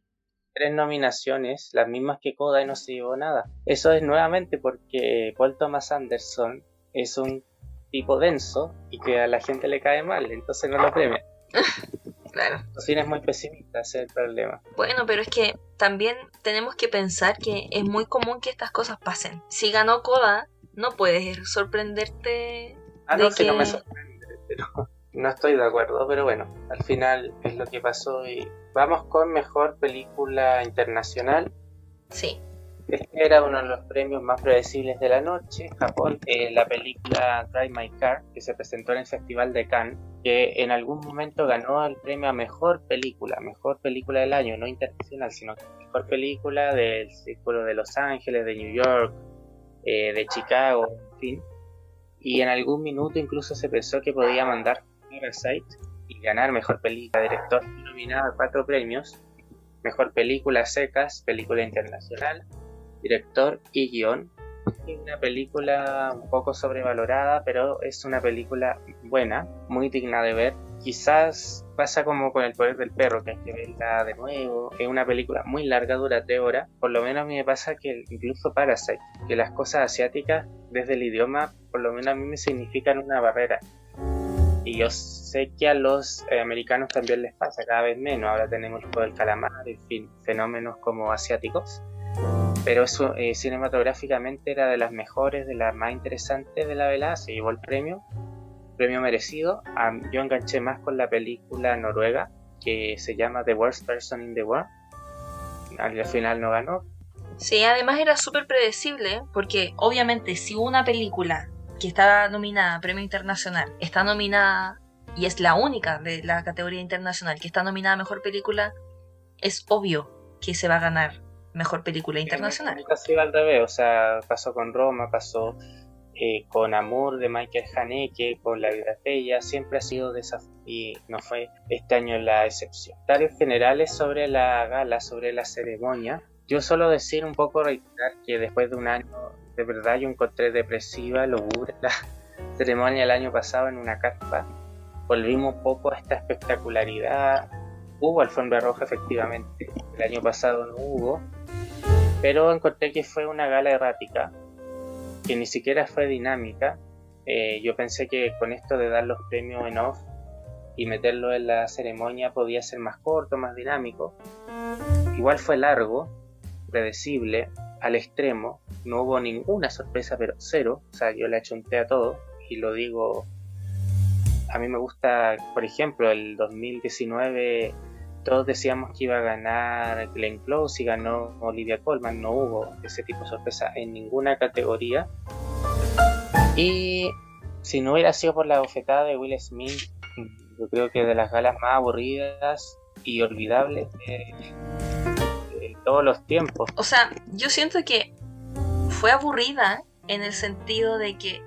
tres nominaciones las mismas que Coda y no se llevó nada. Eso es nuevamente porque Paul Thomas Anderson es un tipo denso y que a la gente le cae mal entonces no lo premia Claro. El cine es muy pesimista, ese es el problema. Bueno, pero es que también tenemos que pensar que es muy común que estas cosas pasen. Si ganó Coda, no puedes sorprenderte Ah, de no, si no que- me sorprende, pero no estoy de acuerdo, pero bueno, al final es lo que pasó y vamos con mejor película internacional. Sí. Este era uno de los premios más predecibles de la noche. Japón, eh, la película Drive My Car, que se presentó en el Festival de Cannes, que en algún momento ganó el premio a mejor película, mejor película del año, no internacional, sino mejor película del Círculo de Los Ángeles, de New York, eh, de Chicago, en fin. Y en algún minuto incluso se pensó que podía mandar Parasite y ganar mejor película. Director nominado a cuatro premios: mejor película secas, película internacional, director y guion. Es una película un poco sobrevalorada, pero es una película buena, muy digna de ver. Quizás pasa como con El Poder del Perro, que hay que verla de nuevo. Es una película muy larga, dura tres horas. Por lo menos a mí me pasa que incluso Parasite, que las cosas asiáticas, desde el idioma, por lo menos a mí me significan una barrera. Y yo sé que a los eh, americanos también les pasa cada vez menos. Ahora tenemos el del calamar, en fin, fenómenos como asiáticos pero eso eh, cinematográficamente era de las mejores, de las más interesantes de la velada, se llevó el premio, premio merecido. Am- yo enganché más con la película noruega que se llama The Worst Person in the World. Al final no ganó, Sí, además era súper predecible, porque obviamente si una película que está nominada a Premio Internacional está nominada y es la única de la categoría internacional que está nominada a Mejor Película, es obvio que se va a ganar Mejor Película Internacional. Nunca ha sido al revés, o sea, pasó con Roma, pasó eh, con Amour de Michael Haneke, con La vida bella, siempre ha sido de esa y no fue este año la excepción. Comentarios generales sobre la gala, sobre la ceremonia. Yo solo decir un poco, reiterar que después de un año, de verdad yo encontré depresiva, lúgubre la ceremonia el año pasado en una carpa. Volvimos un poco a esta espectacularidad. Hubo alfombra roja efectivamente, el año pasado no hubo, pero encontré que fue una gala errática, que ni siquiera fue dinámica. Eh, yo pensé que con esto de dar los premios en off y meterlo en la ceremonia podía ser más corto, más dinámico. Igual fue largo, predecible, al extremo, no hubo ninguna sorpresa, pero cero. O sea, yo le achunté a todo y lo digo. A mí me gusta, por ejemplo, el 2019 todos decíamos que iba a ganar Glenn Close y ganó Olivia Colman. No hubo ese tipo de sorpresa en ninguna categoría. Y si no hubiera sido por la bofetada de Will Smith, yo creo que de las galas más aburridas y olvidables de, de todos los tiempos. O sea, yo siento que fue aburrida en el sentido de que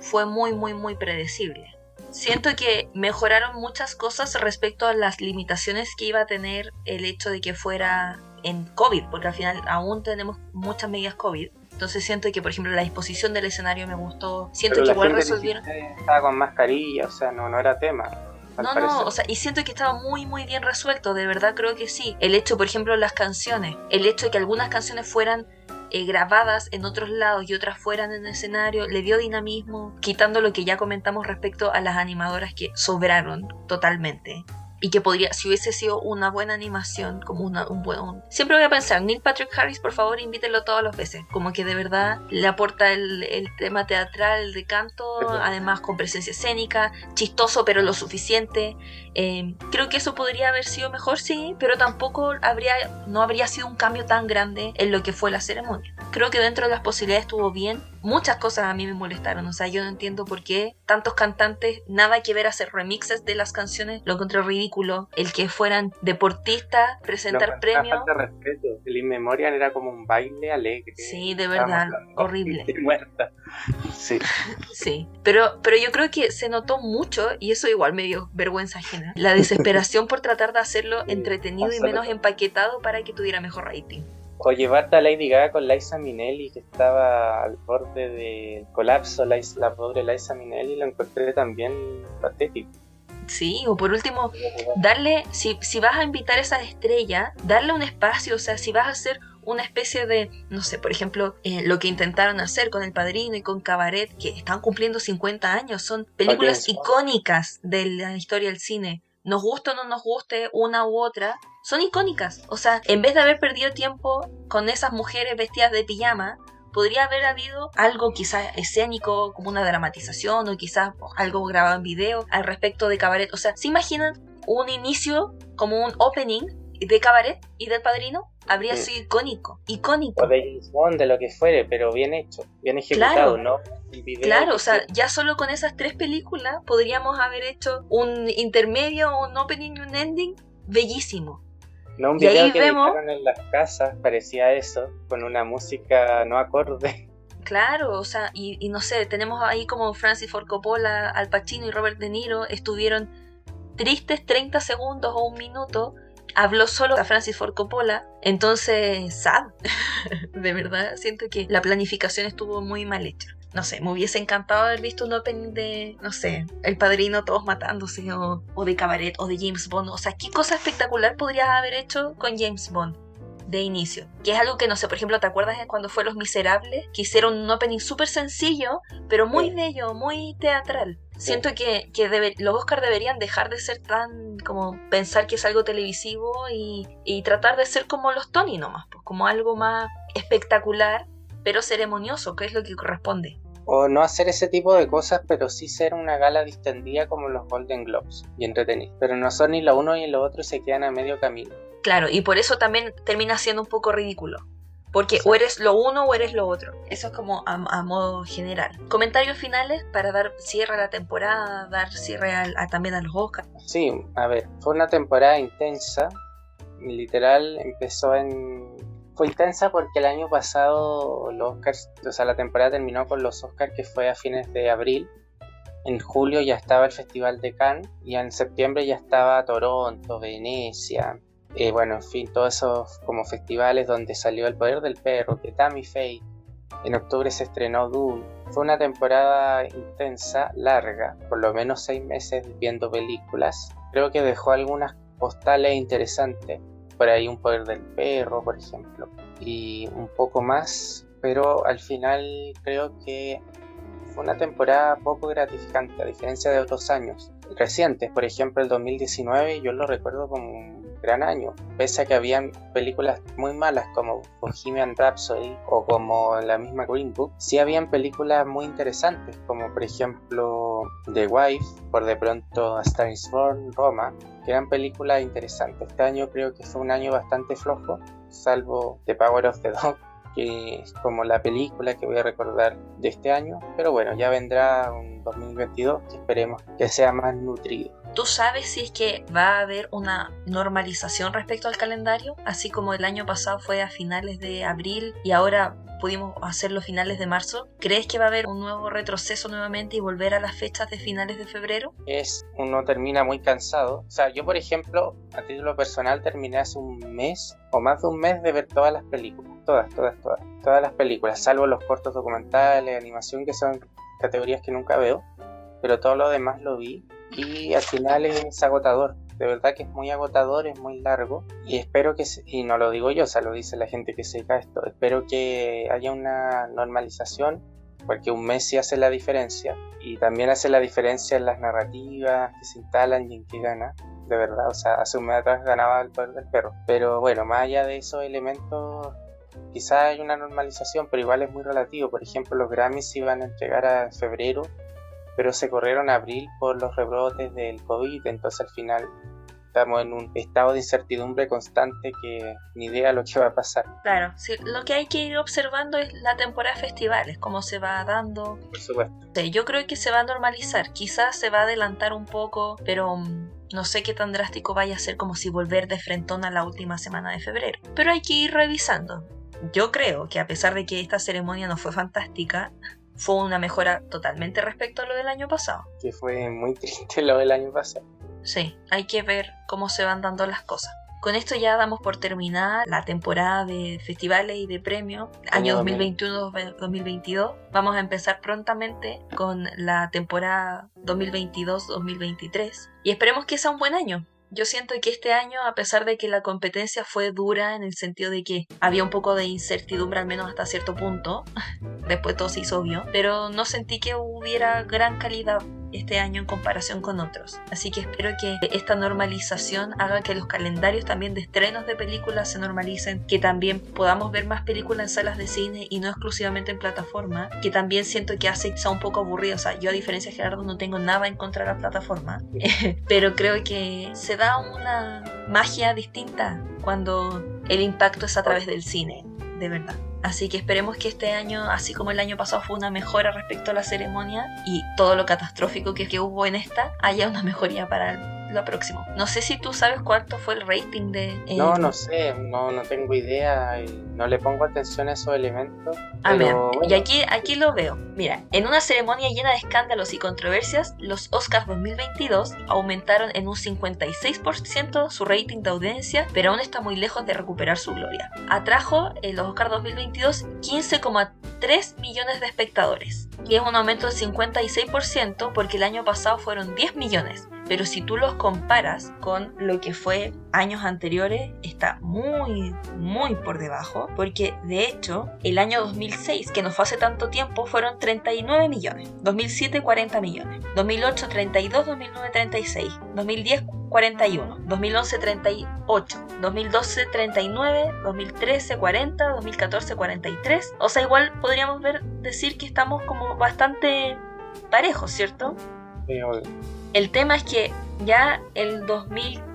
fue muy, muy, muy predecible. Siento que mejoraron muchas cosas respecto a las limitaciones que iba a tener el hecho de que fuera en COVID, porque al final aún tenemos muchas medidas COVID. Entonces siento que, por ejemplo, la disposición del escenario me gustó. Siento Pero que igual resolvieron... Estaba con mascarilla, o sea, no, no era tema. No, parecer. no, o sea, y siento que estaba muy, muy bien resuelto, de verdad creo que sí. El hecho, por ejemplo, las canciones, el hecho de que algunas canciones fueran eh, grabadas en otros lados y otras fueran en el escenario, le dio dinamismo, quitando lo que ya comentamos respecto a las animadoras que sobraron totalmente. Y que podría, si hubiese sido una buena animación, como una, un buen... un- Siempre voy a pensar, Neil Patrick Harris, por favor, invítelo todas las veces. Como que de verdad le aporta el, el tema teatral de canto, además con presencia escénica, chistoso pero lo suficiente. Eh, creo que eso podría haber sido mejor, sí, pero tampoco habría, no habría sido un cambio tan grande en lo que fue la ceremonia. Creo que dentro de las posibilidades estuvo bien. Muchas cosas a mí me molestaron, o sea, yo no entiendo por qué tantos cantantes, nada que ver hacer remixes de las canciones, lo encontré ridículo. El que fueran deportistas, presentar premios. falta de respeto. El In Memoriam era como un baile alegre. Sí, de verdad, horrible. Sí. Sí, pero, pero yo creo que se notó mucho, y eso igual me dio vergüenza ajena, la desesperación por tratar de hacerlo entretenido y menos empaquetado para que tuviera mejor rating. O llevarte a Lady Gaga con Liza Minnelli, que estaba al borde del colapso, la, la pobre Liza Minnelli, lo encontré también patético. Sí, o por último, darle, si, si vas a invitar a esa estrella, darle un espacio, o sea, si vas a hacer una especie de, no sé, por ejemplo, eh, lo que intentaron hacer con El Padrino y con Cabaret, que están cumpliendo 50 años, son películas icónicas de la historia del cine. Nos guste o no nos guste una u otra, son icónicas. O sea, en vez de haber perdido tiempo con esas mujeres vestidas de pijama, podría haber habido algo quizás escénico, como una dramatización, o quizás algo grabado en video al respecto de cabaret. O sea, ¿se imaginan un inicio como un opening de cabaret y del padrino? Habría sido icónico, icónico. O de James Bond, de lo que fuere, pero bien hecho, bien ejecutado, ¿no? claro, o sea, ya solo con esas tres películas podríamos haber hecho un intermedio, un opening y un ending bellísimo. No, un video que vemos... en las casas parecía eso, con una música no acorde. Claro, o sea, y, y, no sé, tenemos ahí como Francis Ford Coppola, Al Pacino y Robert De Niro estuvieron tristes 30 segundos o un minuto habló solo a Francis Ford Coppola, entonces sad. de verdad, siento que la planificación estuvo muy mal hecha. No sé, me hubiese encantado haber visto un opening de, no sé, El Padrino todos matándose, o, o de Cabaret, o de James Bond. O sea, ¿qué cosa espectacular podrías haber hecho con James Bond? de inicio. Que es algo que, no sé, por ejemplo, ¿te acuerdas de cuando fue Los Miserables? Que hicieron un opening súper sencillo, pero muy bello, muy teatral. Siento que, que los Oscars deberían dejar de ser tan como pensar que es algo televisivo y, y tratar de ser como los Tony nomás, pues, como algo más espectacular, pero ceremonioso, que es lo que corresponde. O no hacer ese tipo de cosas, pero sí ser una gala distendida como los Golden Globes y entretenir. Pero no son ni lo uno ni lo otro y se quedan a medio camino. Claro, y por eso también termina siendo un poco ridículo. Porque o eres lo uno o eres lo otro. Eso es como a, modo general. Comentarios finales para dar cierre a la temporada, dar cierre a, también a los Oscars. Sí, a ver, fue una temporada intensa. Literal empezó en... Fue intensa porque el año pasado los Oscars, o sea, la temporada terminó con los Oscars que fue a fines de abril. En julio ya estaba el Festival de Cannes y en septiembre ya estaba Toronto, Venecia, eh, bueno, en fin, todos esos como festivales donde salió El Poder del Perro, que Tammy Faye, en octubre se estrenó Dune. Fue una temporada intensa, larga, por lo menos seis meses viendo películas. Creo que dejó algunas postales interesantes, por ahí Un Poder del Perro, por ejemplo, y un poco más, pero al final creo que fue una temporada poco gratificante, a diferencia de otros años recientes. Por ejemplo, el 2019 yo lo recuerdo como gran año, pese a que habían películas muy malas como Bohemian Rhapsody o como la misma Green Book, sí habían películas muy interesantes, como por ejemplo The Wife, por de pronto A Roma, que eran películas interesantes. Este año creo que fue un año bastante flojo, salvo The Power of the Dog, que es como la película que voy a recordar de este año, pero bueno, ya vendrá un 2022 que esperemos que sea más nutrido. ¿Tú sabes si es que va a haber una normalización respecto al calendario? Así como el año pasado fue a finales de abril y ahora pudimos hacerlo finales de marzo. ¿Crees que va a haber un nuevo retroceso nuevamente y volver a las fechas de finales de febrero? Es, uno termina muy cansado. O sea, yo por ejemplo, a título personal, terminé hace un mes o más de un mes de ver todas las películas. Todas, todas, todas. Todas las películas, salvo los cortos documentales, animación, que son categorías que nunca veo. Pero todo lo demás lo vi y al final es agotador. De verdad que es muy agotador, es muy largo. Y espero que, y no lo digo yo, o sea, lo dice la gente que se esto, espero que haya una normalización porque un mes sí hace la diferencia. Y también hace la diferencia en las narrativas que se instalan y en qué gana, de verdad, o sea, hace un mes atrás ganaba el poder del perro, pero bueno, más allá de esos elementos quizás hay una normalización, pero igual es muy relativo. Por ejemplo, los Grammys iban a entregar a febrero pero se corrieron a abril por los rebrotes del COVID, entonces al final estamos en un estado de incertidumbre constante que ni idea lo que va a pasar. Claro, sí, lo que hay que ir observando es la temporada de festivales, cómo se va dando. Por supuesto. yo creo que se va a normalizar, quizás se va a adelantar un poco, pero mm, no sé qué tan drástico vaya a ser como si volver de frentón a la última semana de febrero. Pero hay que ir revisando. Yo creo que a pesar de que esta ceremonia no fue fantástica, fue una mejora totalmente respecto a lo del año pasado. Que fue muy triste lo del año pasado. Sí, hay que ver cómo se van dando las cosas. Con esto ya damos por terminada la temporada de festivales y de premios año 2021-2022. Vamos a empezar prontamente con la temporada 2022-2023 y esperemos que sea un buen año. Yo siento que este año, a pesar de que la competencia fue dura en el sentido de que había un poco de incertidumbre, al menos hasta cierto punto, después todo se hizo obvio, pero no sentí que hubiera gran calidad este año en comparación con otros. Así que espero que esta normalización haga que los calendarios también de estrenos de películas se normalicen, que también podamos ver más películas en salas de cine y no exclusivamente en plataforma, que también siento que hace un poco aburrido. O sea, yo a diferencia de Gerardo no tengo nada en contra de la plataforma, pero creo que se da una magia distinta cuando el impacto es a través del cine, de verdad. Así que esperemos que este año, así como el año pasado fue una mejora respecto a la ceremonia y todo lo catastrófico que, que hubo en esta, haya una mejoría para lo próximo. No sé si tú sabes cuánto fue el rating de... Eh, no, no sé, no, no tengo idea y no le pongo atención a esos elementos. A ver, y aquí, aquí lo veo. Mira, en una ceremonia llena de escándalos y controversias, los Oscars 2022 aumentaron en un 56% su rating de audiencia, pero aún está muy lejos de recuperar su gloria. Atrajo en los Oscars 2022 15,3 millones de espectadores, y es un aumento del 56% porque el año pasado fueron 10 millones pero si tú los comparas con lo que fue años anteriores, está muy, muy por debajo, porque de hecho el año 2006, que no fue hace tanto tiempo, fueron 39 millones, 2007 40 millones, 2008 32, 2009 36, 2010 41, 2011 38, 2012 39, 2013 40, 2014 43. O sea, igual podríamos ver decir que estamos como bastante parejos, ¿cierto? El tema es que ya el 2014,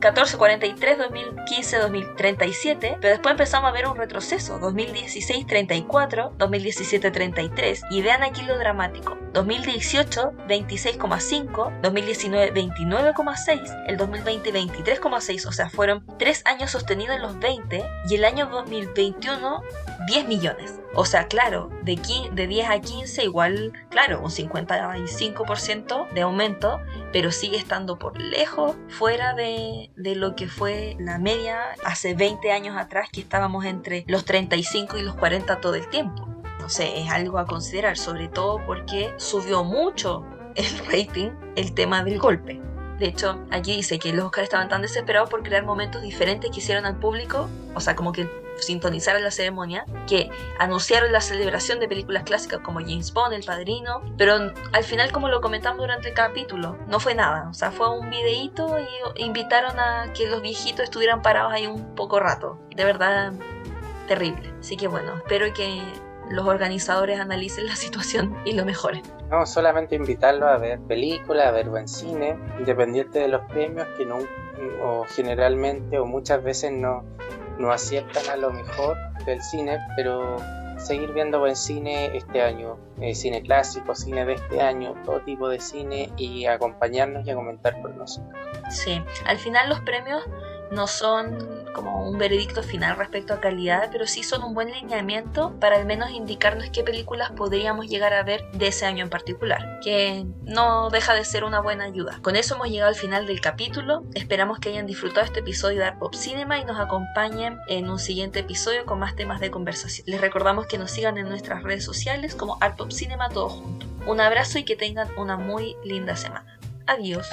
43, 2015, 2037, pero después empezamos a ver un retroceso, 2016, 34, 2017, 33, y vean aquí lo dramático, 2018, 26,5, 2019, 29,6, el 2020, 23,6, o sea, fueron tres años sostenidos en los 20, y el año 2021, 10 millones. O sea, claro, de, de 10 a 15 igual, claro, un 55% de aumento, pero sigue estando por lejos fuera de, de, lo que fue la media hace 20 años atrás, que estábamos entre los 35 y los 40 todo el tiempo. Sé, es algo a considerar, sobre todo porque subió mucho el rating el tema del golpe. De hecho, aquí dice que los Oscars estaban tan desesperados por crear momentos diferentes que hicieron al público, o sea, como que sintonizaron la ceremonia, que anunciaron la celebración de películas clásicas como James Bond, El Padrino, pero al final, como lo comentamos durante el capítulo, no fue nada, o sea, fue un videíto y invitaron a que los viejitos estuvieran parados ahí un poco rato. De verdad, terrible. Así que bueno, espero que los organizadores analicen la situación y lo mejoren. No, solamente invitarlos a ver películas, a ver buen cine, independiente de los premios que no, o generalmente o muchas veces no, no aciertan a lo mejor del cine, pero seguir viendo buen cine este año, eh, cine clásico, cine de este año, todo tipo de cine y acompañarnos y a comentar por nosotros. Sí, al final los premios no son como un veredicto final respecto a calidad, pero sí son un buen lineamiento para al menos indicarnos qué películas podríamos llegar a ver de ese año en particular, que no deja de ser una buena ayuda. Con eso hemos llegado al final del capítulo, esperamos que hayan disfrutado este episodio de Art Pop Cinema y nos acompañen en un siguiente episodio con más temas de conversación. Les recordamos que nos sigan en nuestras redes sociales como Art Pop Cinema todo junto. Un abrazo y que tengan una muy linda semana. Adiós.